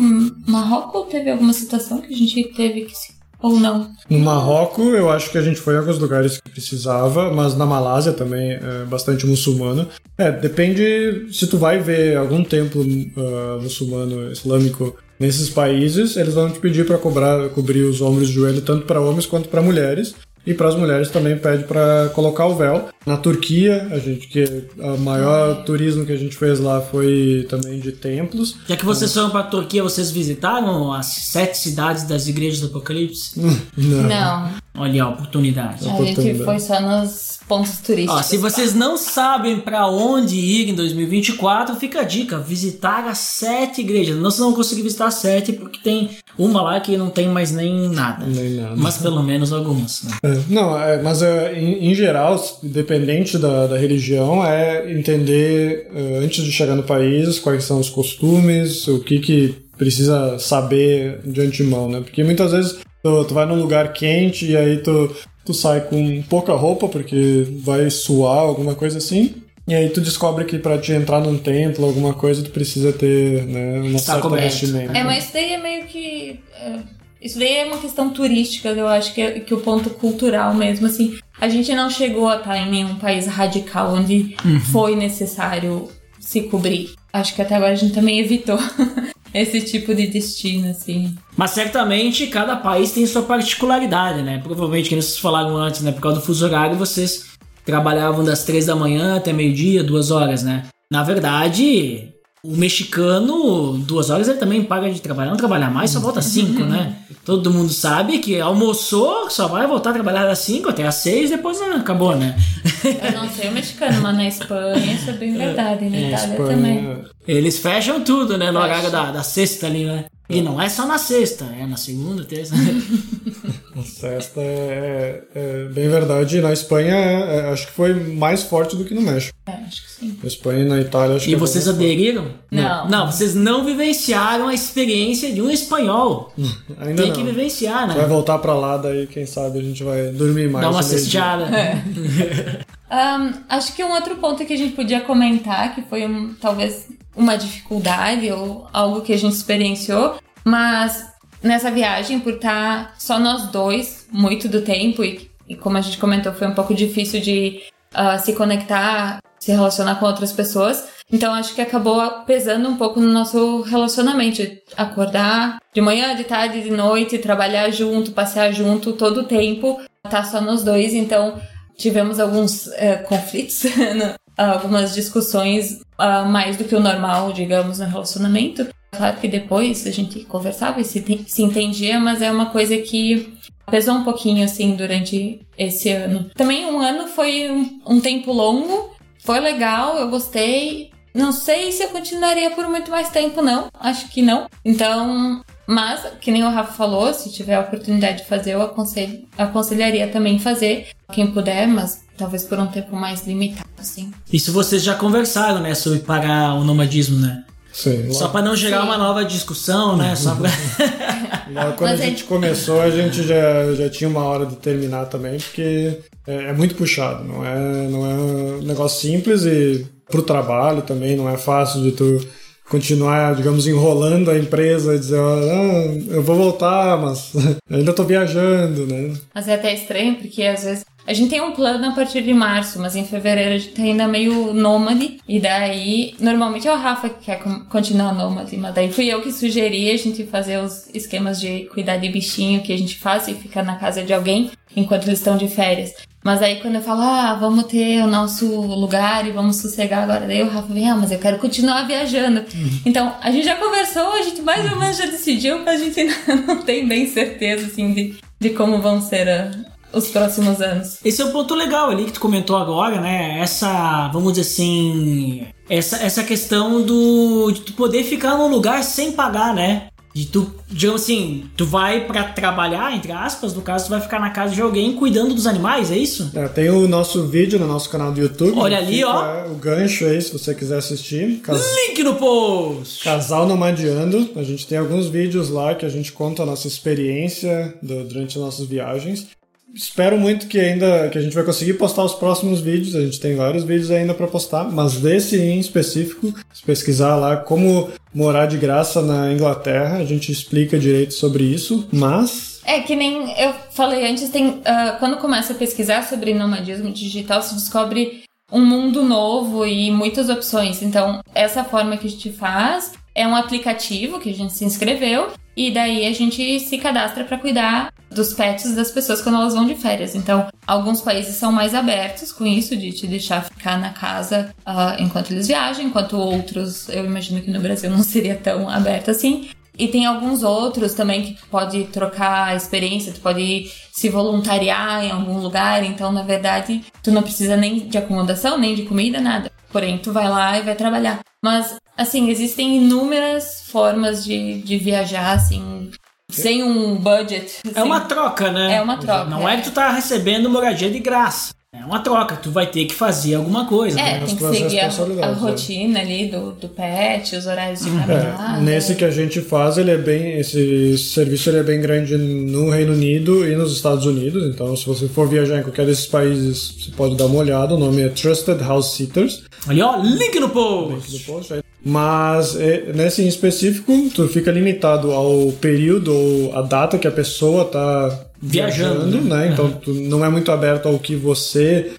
Marrocos teve alguma situação que a gente teve que se. Ou não. No Marrocos, eu acho que a gente foi em alguns lugares que precisava, mas na Malásia também é bastante muçulmano. É, depende se tu vai ver algum templo ah, muçulmano islâmico nesses países, eles vão te pedir para cobrar cobrir os ombros e o joelho tanto para homens quanto para mulheres. E para as mulheres também pede para colocar o véu. Na Turquia, a gente que o maior turismo que a gente fez lá foi também de templos. Já que vocês foram pra Turquia, vocês visitaram as sete cidades das igrejas do Apocalipse? Não. Não. Olha a oportunidade. A gente Oportunidade. foi só nos pontos turísticos. Ó, se vocês não sabem pra onde ir em 2024, fica a dica: visitar as sete igrejas. Não, se não conseguir visitar as sete, porque tem uma lá que não tem mais nem nada. Nem nada. Mas pelo menos algumas. Né? É, Não, é, mas é, em, em geral, independente da, da religião, é entender é, antes de chegar no país quais são os costumes, o que que precisa saber de antemão, né? Porque muitas vezes tu, tu vai num lugar quente e aí tu, tu sai com pouca roupa porque vai suar, alguma coisa assim. E aí tu descobre que pra te entrar num templo, alguma coisa, tu precisa ter né, certa coberto. vestimenta. É, mas daí é meio que. é, isso daí é uma questão turística, eu acho que é que o ponto cultural mesmo, assim. A gente não chegou a estar em nenhum país radical onde foi necessário se cobrir. Acho que até agora a gente também evitou esse tipo de destino, assim. Mas certamente cada país tem sua particularidade, né? Provavelmente, que vocês falaram antes, né? Por causa do fuso horário, vocês trabalhavam das três da manhã até meio-dia, duas horas, né? Na verdade, o mexicano, duas horas ele também paga de trabalhar, não trabalhar mais, só volta às cinco, né? Todo mundo sabe que almoçou, só vai voltar a trabalhar às cinco até às seis, depois acabou, né? Eu não sei o mexicano, mas na Espanha isso é bem verdade. Na Em Itália Espanha, também. Eles fecham tudo, né? No Fecha. horário da, da sexta ali, né? E não é só na sexta, é na segunda, terça. A cesta é, é bem verdade. Na Espanha, é- é- acho que foi mais forte do que no México. É, acho que sim. Na Espanha e na Itália, acho E que é vocês bem mais aderiram? Não. Não, vocês não vivenciaram a experiência de um espanhol. forte. Ainda Tem não. que vivenciar, Vai né? voltar pra lá, daí quem sabe a gente vai dormir mais. Dar uma no meio-dia. Ahn, acho que um outro ponto que a gente podia comentar, que foi um- talvez uma dificuldade ou algo que a gente experienciou, mas nessa viagem, por estar só nós dois muito do tempo, e, e como a gente comentou, foi um pouco difícil de ah, se conectar, se relacionar com outras pessoas. Então acho que acabou pesando um pouco no nosso relacionamento. Acordar de manhã, de tarde, de noite, trabalhar junto, passear junto todo o tempo, tá só nós dois. Então tivemos alguns eh, conflitos, né? algumas discussões ah, mais do que o normal, digamos, no relacionamento. Claro que depois a gente conversava e se, se entendia, mas é uma coisa que pesou um pouquinho, assim, durante esse ano. Também um ano foi um, um tempo longo, foi legal, eu gostei. Não sei se eu continuaria por muito mais tempo, não. Acho que não. Então, mas, que nem o Rafa falou, se tiver a oportunidade de fazer, eu aconselho, aconselharia também fazer. Quem puder, mas talvez por um tempo mais limitado, assim. Isso vocês já conversaram, né, sobre parar o nomadismo, né? Sim, Só pra não gerar Sim. uma nova discussão, né? Só pra... logo quando Mas a é- gente começou, a gente já, já tinha uma hora de terminar também, porque é, é muito puxado, não é, não é um negócio simples e pro trabalho também não é fácil de tu continuar, digamos, enrolando a empresa e dizer, ah, eu vou voltar, mas ainda tô viajando, né? Mas é até estranho, porque às vezes a gente tem um plano a partir de março, mas em fevereiro a gente tá ainda meio nômade. E daí, normalmente é o Rafa que quer con- continuar nômade, mas daí fui eu que sugeri a gente fazer os esquemas de cuidar de bichinho que a gente faz e ficar na casa de alguém enquanto eles estão de férias. Mas aí quando eu falo, ah, vamos ter o nosso lugar e vamos sossegar agora, daí o Rafa vem, ah, mas eu quero continuar viajando. Então, a gente já conversou, a gente mais ou menos já decidiu, mas a gente não tem bem certeza, assim, de, de como vão ser ah, os próximos anos. Esse é um ponto legal ali que tu comentou agora, né? Essa, vamos dizer assim, essa, essa questão do de tu poder ficar num lugar sem pagar, né? De tu, digamos assim, tu vai pra trabalhar, entre aspas, no caso, tu vai ficar na casa de alguém cuidando dos animais, é isso? É, tem o nosso vídeo no nosso canal do YouTube. Olha ali, Fica ó. O gancho aí, se você quiser assistir. Cas- Link no post! Casal Nomadiando. A gente tem alguns vídeos lá que a gente conta a nossa experiência do- durante as nossas viagens. Espero muito que ainda que a gente vai conseguir postar os próximos vídeos. A gente tem vários vídeos ainda para postar, mas desse em específico, se pesquisar lá como morar de graça na Inglaterra, a gente explica direito sobre isso. Mas É que nem eu falei antes, tem ah, quando começa a pesquisar sobre nomadismo digital, se descobre um mundo novo e muitas opções. Então, essa forma que a gente faz é um aplicativo que a gente se inscreveu e daí a gente se cadastra para cuidar dos pets das pessoas quando elas vão de férias. Então, alguns países são mais abertos com isso de te deixar ficar na casa ah, enquanto eles viajam, enquanto outros, eu imagino que no Brasil não seria tão aberto assim. E tem alguns outros também que tu pode trocar experiência, tu pode se voluntariar em algum lugar, então na verdade tu não precisa nem de acomodação, nem de comida, nada. Porém, tu vai lá e vai trabalhar. Mas, assim, existem inúmeras formas de, de viajar, assim, sem um budget. É assim. uma troca, né? É uma troca, Não é é. que tu tá recebendo moradia de graça. É uma troca, tu vai ter que fazer alguma coisa. É, né? tem que seguir a, a né? rotina ali do, do pet, os horários de caminhada. É, nesse que a gente faz, ele é bem, esse serviço ele é bem grande no Reino Unido e nos Estados Unidos. Então, se você for viajar em qualquer desses países, você pode dar uma olhada. O nome é Trusted House Sitters. Ali, ó, link no post! do post aí. Mas é, nesse em específico, tu fica limitado ao período ou a data que a pessoa tá Viajando, viajando, né? né? Então tu não é muito aberto ao que você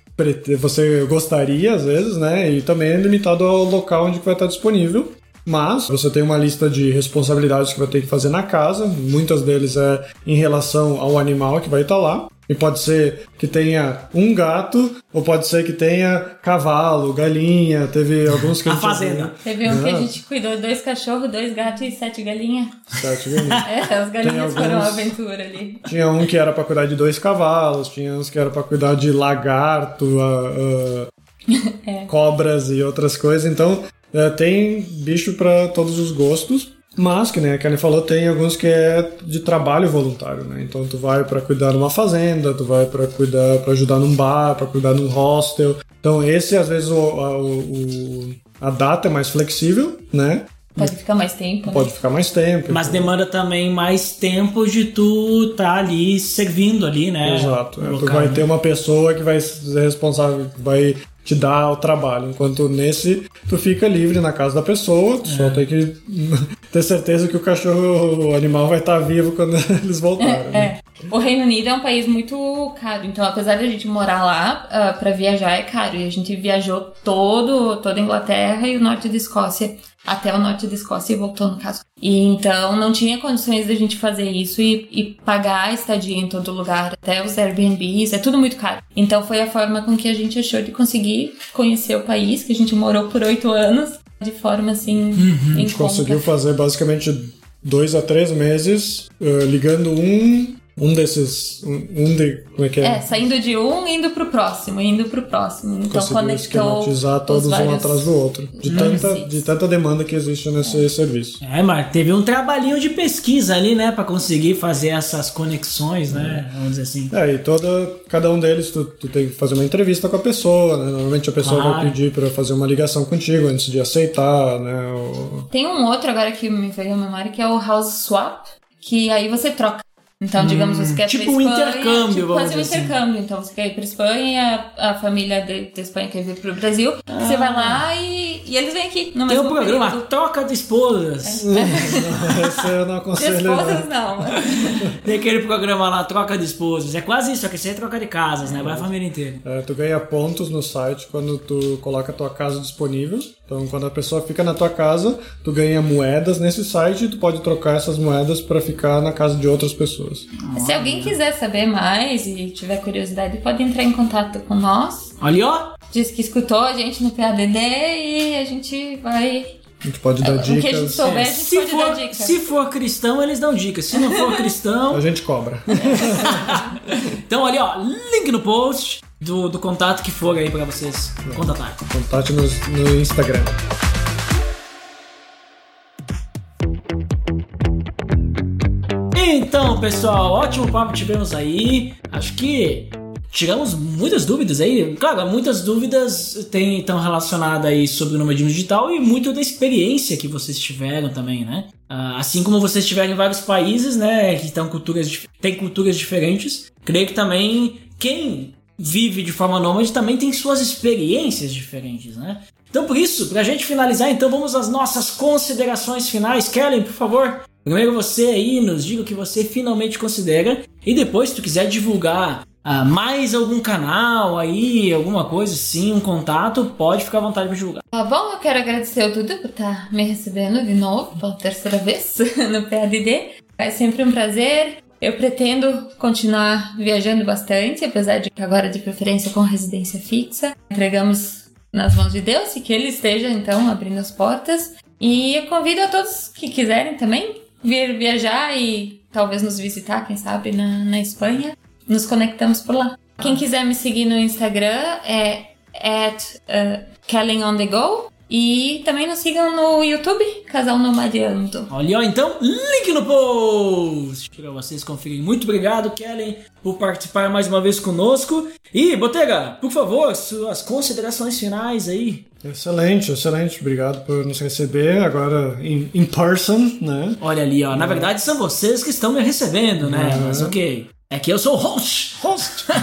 você gostaria às vezes, né? E também é limitado ao local onde vai estar disponível. Mas você tem uma lista de responsabilidades que vai ter que fazer na casa. Muitas deles é em relação ao animal que vai estar lá. E pode ser que tenha um gato, ou pode ser que tenha cavalo, galinha. Teve alguns que A gente já fazenda. viu. Teve um que a Ah. gente cuidou, dois cachorros, dois gatos e sete galinhas. Sete galinhas. É, as galinhas foram uma aventura ali. Tinha um que era pra cuidar de dois cavalos, tinha uns que era pra cuidar de lagarto, ah, cobras e outras coisas. Então, eh, tem bicho pra todos os gostos. Mas, que nem a Kelly falou, tem alguns que é de trabalho voluntário, né? Então tu vai pra cuidar numa fazenda, tu vai pra cuidar, para ajudar num bar, pra cuidar num hostel. Então esse às vezes o, a, o- a data é mais flexível, né? Pode ficar mais tempo. né? Pode ficar mais tempo. Mas então- demanda também mais tempo de tu tá ali servindo ali, né? Exato. É, tu vai né? ter uma pessoa que vai ser responsável, que vai te dar o trabalho. Enquanto nesse, tu fica livre na casa da pessoa, tu É. só tem que ter certeza que o cachorro, o animal vai estar vivo quando eles voltarem. né? O Reino Unido é um país muito caro, então apesar de a gente morar lá, uh, para viajar é caro. E a gente viajou todo, toda a Inglaterra e o norte da Escócia, até o norte da Escócia e voltou no caso. E então não tinha condições da gente fazer isso e, e pagar a estadia em todo lugar, até os Airbnbs, é tudo muito caro. Então foi a forma com que a gente achou de conseguir conhecer o país, que a gente morou por oito anos, de forma assim. Uhum. A gente conseguiu fazer basicamente dois a três meses uh, ligando um um desses. Um, um, de. Como é que é? É, saindo de um indo pro próximo, indo pro próximo. Então Conseguiu conectou. esquematizar todos vários... um atrás do outro. De tanta, de tanta demanda que existe nesse é. serviço. É, mas teve um trabalhinho de pesquisa ali, né? Pra conseguir fazer essas conexões, né? Vamos dizer assim. É, e toda. Cada um deles tu, tu tem que fazer uma entrevista com a pessoa, né? Normalmente a pessoa Claro. vai pedir pra fazer uma ligação contigo antes de aceitar, né? O- Tem um outro agora que me veio à memória que é o House Swap, que aí você troca. Então, digamos, você quer ir tipo pra um Espanha, intercâmbio, tipo, vamos fazer um assim. intercâmbio. Então, você quer ir pra Espanha, a, a família de- da Espanha quer vir pro Brasil, você vai lá e, e eles vêm aqui no Tem um programa, período. Troca de Esposas. Esse eu não De aconselho. esposas, não. não. Tem aquele programa lá, Troca de Esposas. É quase isso, só que você é troca de casas, né? Vai a família inteira. É, tu ganha pontos no site quando tu coloca a tua casa disponível. Então, quando a pessoa fica na tua casa, tu ganha moedas nesse site e tu pode trocar essas moedas pra ficar na casa de outras pessoas. Se alguém quiser saber mais e tiver curiosidade, pode entrar em contato com nós. Olha, ó. Diz que escutou a gente no PADD e a gente vai. A gente pode dar O que a gente dicas. souber, a gente Se pode dar for, dica. se for cristão, eles dão dicas. Se não for cristão, A gente cobra. então ali, ó, link no post do, do contato que for aí pra vocês contatarem. Contate nos, no Instagram. Então, pessoal, ótimo papo tivemos aí. Acho que tiramos muitas dúvidas aí. Claro, muitas dúvidas estão relacionadas aí sobre o nomadismo digital e muito da experiência que vocês tiveram também, né? Ah, assim como vocês tiveram em vários países, né, que estão culturas, tem culturas diferentes, creio que também quem vive de forma nômade também tem suas experiências diferentes, né? Então, por isso, pra gente finalizar, então vamos às nossas considerações finais. Kellen, por favor, primeiro você aí nos diga o que você finalmente considera e depois, se tu quiser divulgar ah, mais algum canal aí, alguma coisa assim, um contato, pode ficar à vontade para divulgar. Tá bom, eu quero agradecer ao Dudu por estar me recebendo de novo, pela terceira vez, no PADD. É sempre um prazer. Eu pretendo continuar viajando bastante, apesar de agora de preferência com residência fixa. Entregamos nas mãos de Deus e que Ele esteja, então, abrindo as portas. E eu convido a todos que quiserem também vir viajar e talvez nos visitar, quem sabe, na, na Espanha. Nos conectamos por lá. Quem quiser me seguir no Instagram é at uh, Kellen on the Go. E também nos sigam no YouTube, Casal Nomadiando. Olha, ó, então, link no post para vocês conferirem. Muito obrigado, Kellen, por participar mais uma vez conosco. E, Botega, por favor, suas considerações finais aí. Excelente, excelente. Obrigado por nos receber agora in, in person, né? Olha ali, ó, na verdade são vocês que estão me recebendo, né? Mas ok. É que eu sou o host. Host.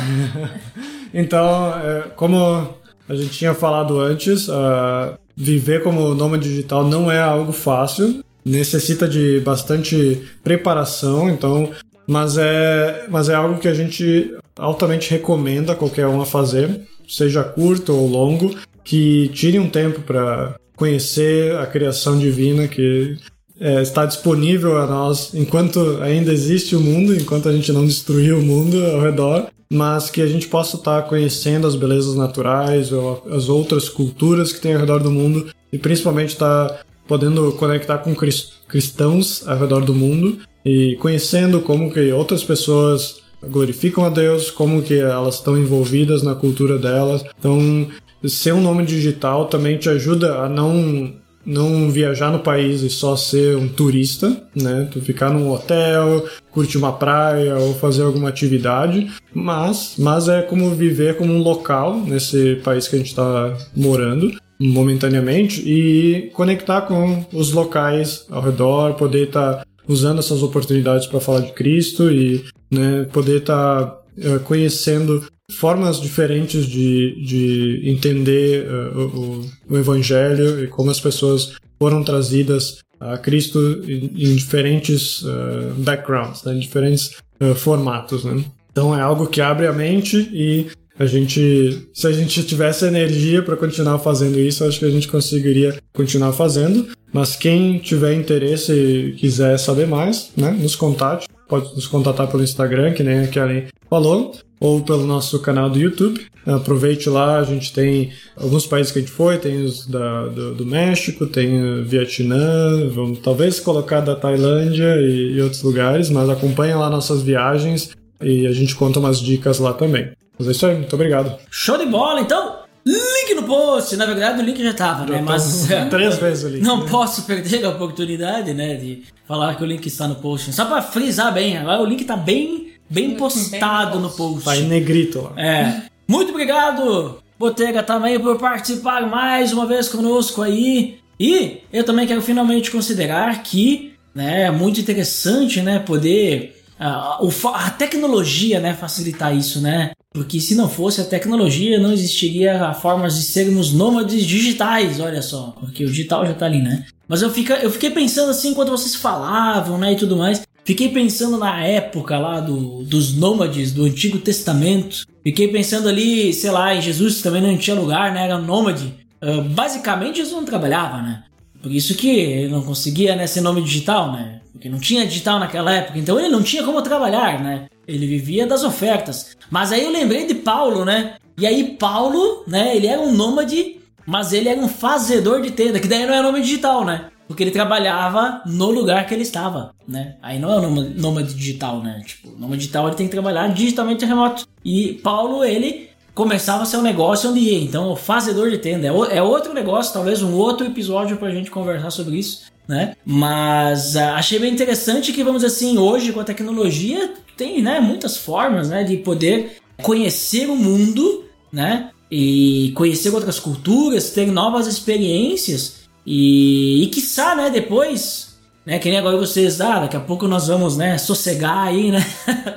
Então, é, como a gente tinha falado antes, ah, viver como nômade digital não é algo fácil, necessita de bastante preparação, então, mas é, mas é algo que a gente altamente recomenda qualquer um a fazer, seja curto ou longo, que tire um tempo para conhecer a criação divina que é, está disponível a nós enquanto ainda existe o mundo, enquanto a gente não destruiu o mundo ao redor, mas que a gente possa estar conhecendo as belezas naturais ou as outras culturas que tem ao redor do mundo e principalmente estar podendo conectar com cris- cristãos ao redor do mundo e conhecendo como que outras pessoas glorificam a Deus, como que elas estão envolvidas na cultura delas. Então, ser um nome digital também te ajuda a não não viajar no país e só ser um turista, né? Tu ficar num hotel, curtir uma praia ou fazer alguma atividade, mas mas é como viver como um local nesse país que a gente está morando momentaneamente e conectar com os locais ao redor, poder estar usando essas oportunidades para falar de Cristo e né, poder estar eh, conhecendo formas diferentes de, de entender eh, o, o- Evangelho e como as pessoas foram trazidas a Cristo em, em diferentes uh, backgrounds, né, em diferentes uh, formatos. Né? Então é algo que abre a mente e a gente, se a gente tivesse energia para continuar fazendo isso, acho que a gente conseguiria continuar fazendo. Mas quem tiver interesse e quiser saber mais, né, nos contate. Pode nos contatar pelo Instagram, que nem a Kellen falou, ou pelo nosso canal do YouTube. Aproveite lá, a gente tem alguns países que a gente foi, tem os da, do, do México, tem Vietnã, vamos talvez colocar da Tailândia e, e outros lugares, mas acompanhe lá nossas viagens e a gente conta umas dicas lá também. Mas é isso aí, muito obrigado. Show de bola, então! Link no post! Na verdade, o link já tava, né? Mas. Três vezes o link. Não posso perder a oportunidade, né? De falar que o link está no post. Só pra frisar bem, agora o link tá bem, bem postado bem no post. Em negrito lá. É. Muito obrigado, Botega, também por participar mais uma vez conosco aí. E eu também quero finalmente considerar que né, é muito interessante né, poder a, a tecnologia né, facilitar isso, né? Porque se não fosse a tecnologia, não existiria formas de sermos nômades digitais, olha só. Porque o digital já tá ali, né? Mas eu, fica, eu fiquei pensando assim, enquanto vocês falavam, né, e tudo mais. Fiquei pensando na época lá do, dos nômades do Antigo Testamento. Fiquei pensando ali, sei lá, em Jesus também não tinha lugar, né? Era nômade. Uh, basicamente, Jesus não trabalhava, né? Por isso que ele não conseguia né, ser nome digital, né? Porque não tinha digital naquela época, então ele não tinha como trabalhar, né? Ele vivia das ofertas. Mas aí eu lembrei de Paulo, né? E aí Paulo, né, ele era um nômade, mas ele era um fazedor de tenda, que daí não é nome digital, né? Porque ele trabalhava no lugar que ele estava, né? Aí não é o nômade digital, né? Tipo, nômade digital ele tem que trabalhar digitalmente remoto. E Paulo, ele começava um negócio onde ia. Então, o fazedor de tenda é, é outro negócio, talvez um outro episódio pra gente conversar sobre isso né? Mas uh, achei bem interessante que, vamos assim, hoje com a tecnologia tem, né, muitas formas, né, de poder conhecer o mundo, né? E conhecer outras culturas, ter novas experiências e, e quiçá, né, depois, né, que nem agora vocês, ah, daqui a pouco nós vamos, né, sossegar aí, né?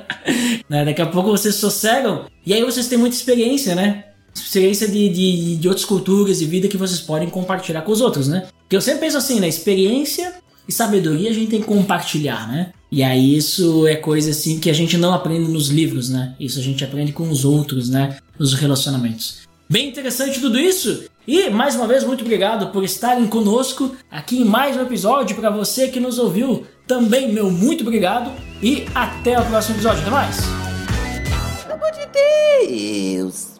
né? Daqui a pouco vocês sossegam e aí vocês têm muita experiência, né? experiência de, de, de outras culturas e vida que vocês podem compartilhar com os outros, né? Porque eu sempre penso assim, né? Experiência e sabedoria a gente tem que compartilhar, né? E aí isso é coisa assim que a gente não aprende nos livros, né? Isso a gente aprende com os outros, né? Nos relacionamentos. Bem interessante tudo isso. E mais uma vez muito obrigado por estarem conosco aqui em mais um episódio para você que nos ouviu. Também meu muito obrigado e até o próximo episódio. Até mais. Pelo amor de Deus.